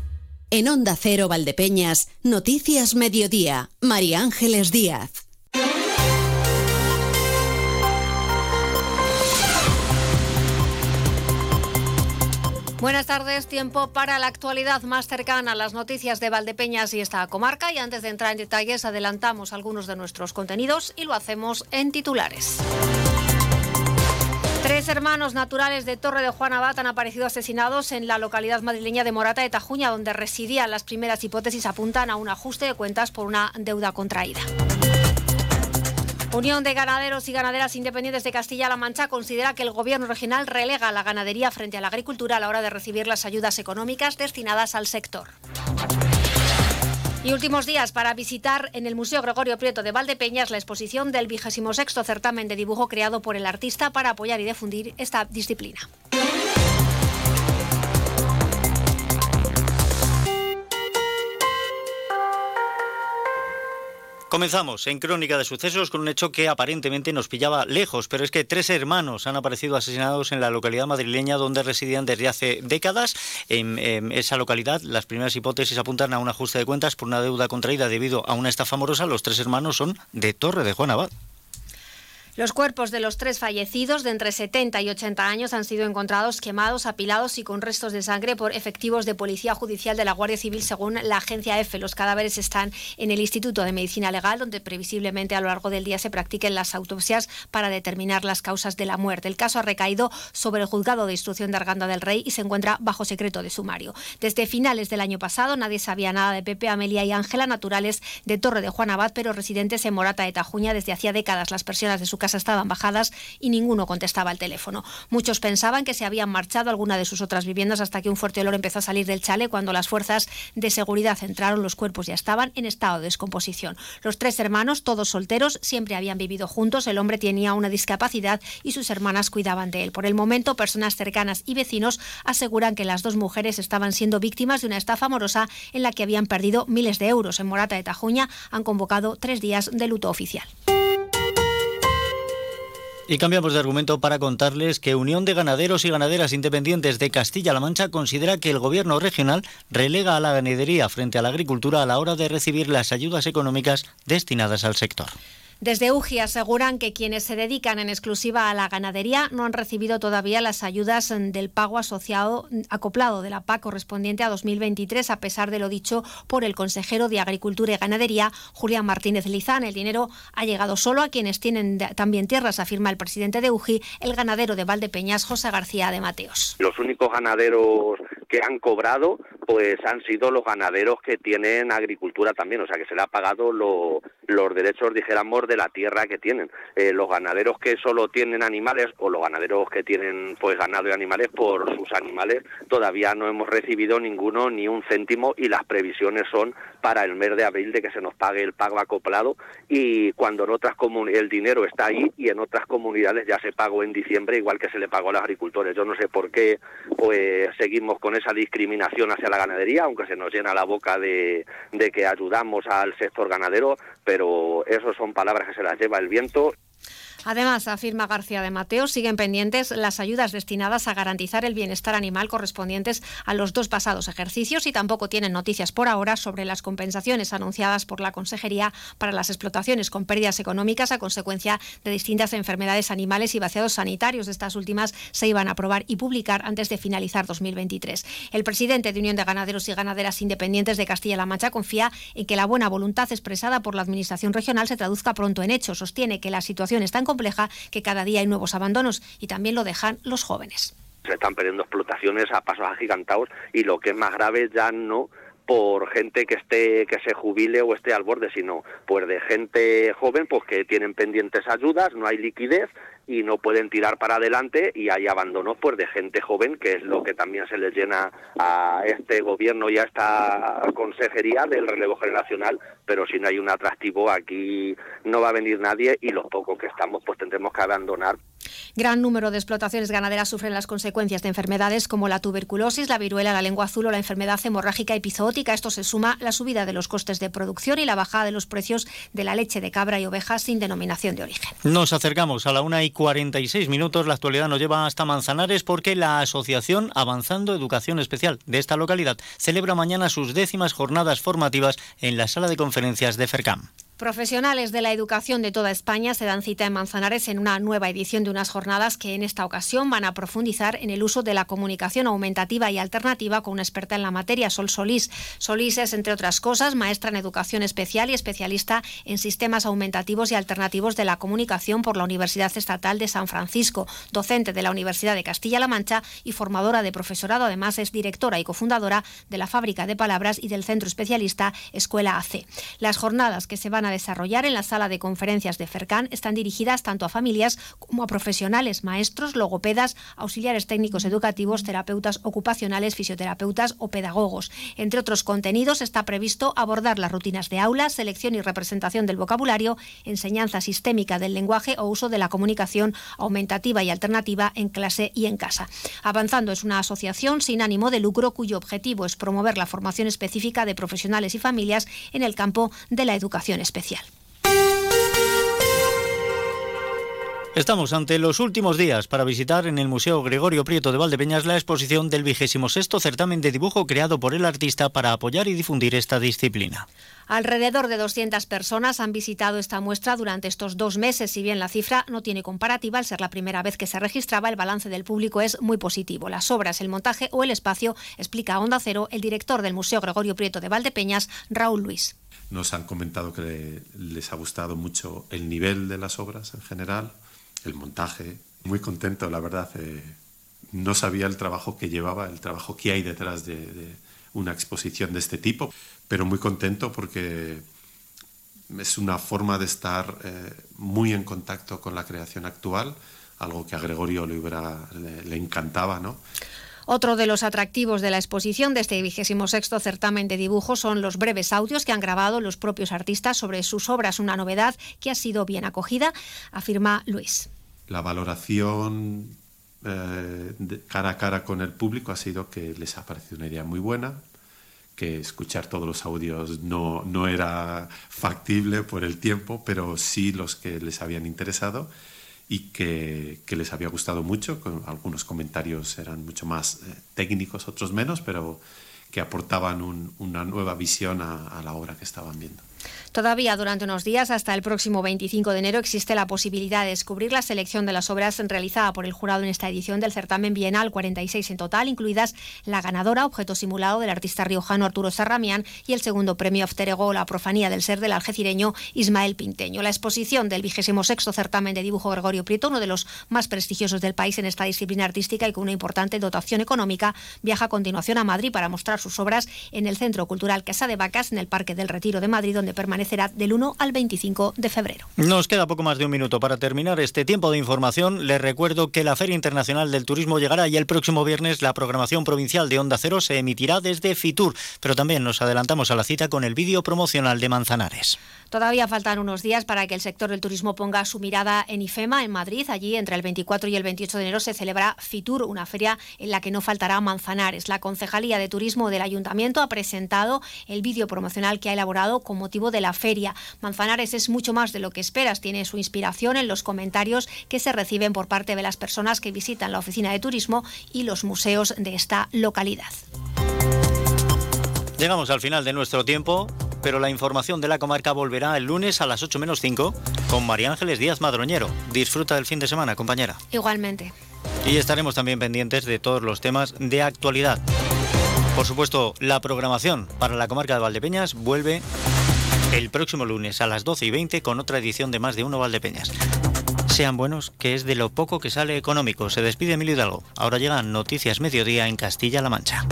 En Onda Cero Valdepeñas, Noticias Mediodía, María Ángeles Díaz. Buenas tardes, tiempo para la actualidad más cercana a las noticias de Valdepeñas y esta comarca. Y antes de entrar en detalles, adelantamos algunos de nuestros contenidos y lo hacemos en titulares. Tres hermanos naturales de Torre de Juan Abad han aparecido asesinados en la localidad madrileña de Morata de Tajuña, donde residían. Las primeras hipótesis apuntan a un ajuste de cuentas por una deuda contraída. Unión de Ganaderos y Ganaderas Independientes de Castilla-La Mancha considera que el gobierno regional relega la ganadería frente a la agricultura a la hora de recibir las ayudas económicas destinadas al sector. Y últimos días para visitar en el Museo Gregorio Prieto de Valdepeñas la exposición del 26 certamen de dibujo creado por el artista para apoyar y difundir esta disciplina. Comenzamos en Crónica de Sucesos con un hecho que aparentemente nos pillaba lejos, pero es que tres hermanos han aparecido asesinados en la localidad madrileña donde residían desde hace décadas. En, esa localidad, las primeras hipótesis apuntan a un ajuste de cuentas por una deuda contraída debido a una estafa amorosa. Los tres hermanos son de Torre de Juan Abad. Los cuerpos de los tres fallecidos de entre 70 y 80 años han sido encontrados quemados, apilados y con restos de sangre por efectivos de Policía Judicial de la Guardia Civil, según la agencia EFE. Los cadáveres están en el Instituto de Medicina Legal, donde previsiblemente a lo largo del día se practiquen las autopsias para determinar las causas de la muerte. El caso ha recaído sobre el juzgado de instrucción de Arganda del Rey y se encuentra bajo secreto de sumario. Desde finales del año pasado nadie sabía nada de Pepe, Amelia y Ángela, naturales de Torre de Juan Abad, pero residentes en Morata de Tajuña desde hacía décadas. Las personas de su casa estaban bajadas y ninguno contestaba al teléfono. Muchos pensaban que se habían marchado a alguna de sus otras viviendas hasta que un fuerte olor empezó a salir del chale cuando las fuerzas de seguridad entraron. Los cuerpos ya estaban en estado de descomposición. Los tres hermanos, todos solteros, siempre habían vivido juntos. El hombre tenía una discapacidad y sus hermanas cuidaban de él. Por el momento, personas cercanas y vecinos aseguran que las dos mujeres estaban siendo víctimas de una estafa amorosa en la que habían perdido miles de euros. En Morata de Tajuña han convocado tres días de luto oficial. Y cambiamos de argumento para contarles que Unión de Ganaderos y Ganaderas Independientes de Castilla-La Mancha considera que el gobierno regional relega a la ganadería frente a la agricultura a la hora de recibir las ayudas económicas destinadas al sector. Desde UGI aseguran que quienes se dedican en exclusiva a la ganadería no han recibido todavía las ayudas del pago asociado acoplado de la PAC correspondiente a 2023, a pesar de lo dicho por el consejero de Agricultura y Ganadería, Julián Martínez Lizán. El dinero ha llegado solo a quienes tienen también tierras, afirma el presidente de UGI, el ganadero de Valdepeñas, José García de Mateos. Los únicos ganaderos que han cobrado pues han sido los ganaderos que tienen agricultura también, o sea que se le ha pagado los derechos, dijéramos, de la tierra que tienen. Eh, los ganaderos que solo tienen animales o los ganaderos que tienen pues ganado y animales por sus animales todavía no hemos recibido ninguno ni un céntimo y las previsiones son para el mes de abril de que se nos pague el pago acoplado y cuando en otras el dinero está ahí y en otras comunidades ya se pagó en diciembre igual que se le pagó a los agricultores. Yo no sé por qué pues seguimos con esa discriminación hacia la ganadería, aunque se nos llena la boca de, de que ayudamos al sector ganadero, pero eso son palabras que se las lleva el viento. Además, afirma García de Mateo, siguen pendientes las ayudas destinadas a garantizar el bienestar animal correspondientes a los dos pasados ejercicios y tampoco tienen noticias por ahora sobre las compensaciones anunciadas por la Consejería para las explotaciones con pérdidas económicas a consecuencia de distintas enfermedades animales y vaciados sanitarios. Estas últimas se iban a aprobar y publicar antes de finalizar 2023. El presidente de Unión de Ganaderos y Ganaderas Independientes de Castilla-La Mancha confía en que la buena voluntad expresada por la Administración regional se traduzca pronto en hechos. Sostiene que la situación está en compleja que cada día hay nuevos abandonos y también lo dejan los jóvenes. Se están perdiendo explotaciones a pasos agigantados y lo que es más grave ya no por gente que esté que se jubile o esté al borde, sino pues de gente joven pues que tienen pendientes ayudas, no hay liquidez y no pueden tirar para adelante y hay abandono pues de gente joven que es lo que también se les llena a este gobierno y a esta consejería del relevo generacional. Pero si no hay un atractivo aquí no va a venir nadie y los pocos que estamos pues tendremos que abandonar Gran número de explotaciones ganaderas sufren las consecuencias de enfermedades como la tuberculosis, la viruela, la lengua azul o la enfermedad hemorrágica epizootica. Esto se suma la subida de los costes de producción y la bajada de los precios de la leche de cabra y oveja sin denominación de origen. Nos acercamos a la una y 46 minutos. La actualidad nos lleva hasta Manzanares porque la Asociación Avanzando Educación Especial de esta localidad celebra mañana sus décimas jornadas formativas en la sala de conferencias de FERCAM. Profesionales de la educación de toda España se dan cita en Manzanares en una nueva edición de unas jornadas que en esta ocasión van a profundizar en el uso de la comunicación aumentativa y alternativa con una experta en la materia, Sol Solís. Solís es, entre otras cosas, maestra en educación especial y especialista en sistemas aumentativos y alternativos de la comunicación por la Universidad Estatal de San Francisco, docente de la Universidad de Castilla-La Mancha y formadora de profesorado. Además, es directora y cofundadora de la Fábrica de Palabras y del Centro Especialista Escuela AC. Las jornadas que se van a desarrollar en la sala de conferencias de FERCAN están dirigidas tanto a familias como a profesionales, maestros, logopedas, auxiliares técnicos educativos, terapeutas ocupacionales, fisioterapeutas o pedagogos. Entre otros contenidos está previsto abordar las rutinas de aula, selección y representación del vocabulario, enseñanza sistémica del lenguaje o uso de la comunicación aumentativa y alternativa en clase y en casa. Avanzando es una asociación sin ánimo de lucro cuyo objetivo es promover la formación específica de profesionales y familias en el campo de la educación especial especial. Estamos ante los últimos días para visitar en el Museo Gregorio Prieto de Valdepeñas la exposición del vigésimo sexto certamen de dibujo creado por el artista para apoyar y difundir esta disciplina. Alrededor de 200 personas han visitado esta muestra durante estos dos meses. Si bien la cifra no tiene comparativa, al ser la primera vez que se registraba, el balance del público es muy positivo. Las obras, el montaje o el espacio, explica a Onda Cero el director del Museo Gregorio Prieto de Valdepeñas, Raúl Luis. Nos han comentado que les ha gustado mucho el nivel de las obras en general, el montaje. Muy contento, la verdad. Eh, no sabía el trabajo que llevaba, el trabajo que hay detrás de, una exposición de este tipo, pero muy contento porque es una forma de estar eh, muy en contacto con la creación actual, algo que a Gregorio le, le, encantaba, ¿no? Otro de los atractivos de la exposición de este vigésimo sexto certamen de dibujo son los breves audios que han grabado los propios artistas sobre sus obras, una novedad que ha sido bien acogida, afirma Luis. La valoración eh, cara a cara con el público ha sido que les ha parecido una idea muy buena, que escuchar todos los audios no, no era factible por el tiempo, pero sí los que les habían interesado y que, les había gustado mucho. algunos comentarios eran mucho más eh, técnicos, otros menos, pero que aportaban una nueva visión a la obra que estaban viendo. Todavía durante unos días, hasta el próximo 25 de enero, existe la posibilidad de descubrir la selección de las obras realizada por el jurado en esta edición del certamen bienal, 46 en total, incluidas la ganadora, objeto simulado del artista riojano Arturo Sarramián, y el segundo premio After Ego, la profanía del ser del algecireño Ismael Pinteño. La exposición del 26 certamen de dibujo Gregorio Prieto, uno de los más prestigiosos del país en esta disciplina artística y con una importante dotación económica, viaja a continuación a Madrid para mostrar sus obras en el Centro Cultural Casa de Vacas, en el Parque del Retiro de Madrid, donde permanecerá del 1 al 25 de febrero. Nos queda poco más de un minuto para terminar este tiempo de información. Les recuerdo que la Feria Internacional del Turismo llegará y el próximo viernes la programación provincial de Onda Cero se emitirá desde Fitur, pero también nos adelantamos a la cita con el vídeo promocional de Manzanares. Todavía faltan unos días para que el sector del turismo ponga su mirada en IFEMA, en Madrid. Allí, entre el 24 y el 28 de enero, se celebra Fitur, una feria en la que no faltará Manzanares. La Concejalía de Turismo del Ayuntamiento ha presentado el vídeo promocional que ha elaborado con motivo de la feria. Manzanares es mucho más de lo que esperas. Tiene su inspiración en los comentarios que se reciben por parte de las personas que visitan la oficina de turismo y los museos de esta localidad. Llegamos al final de nuestro tiempo pero la información de la comarca volverá el lunes a las 8 menos 5 con María Ángeles Díaz Madroñero. Disfruta del fin de semana, compañera. Igualmente. Y estaremos también pendientes de todos los temas de actualidad. Por supuesto, la programación para la comarca de Valdepeñas vuelve el próximo lunes a las 12 y 20 con otra edición de Más de Uno Valdepeñas. Sean buenos, que es de lo poco que sale económico. Se despide Emilio Hidalgo. Ahora llegan Noticias Mediodía en Castilla-La Mancha.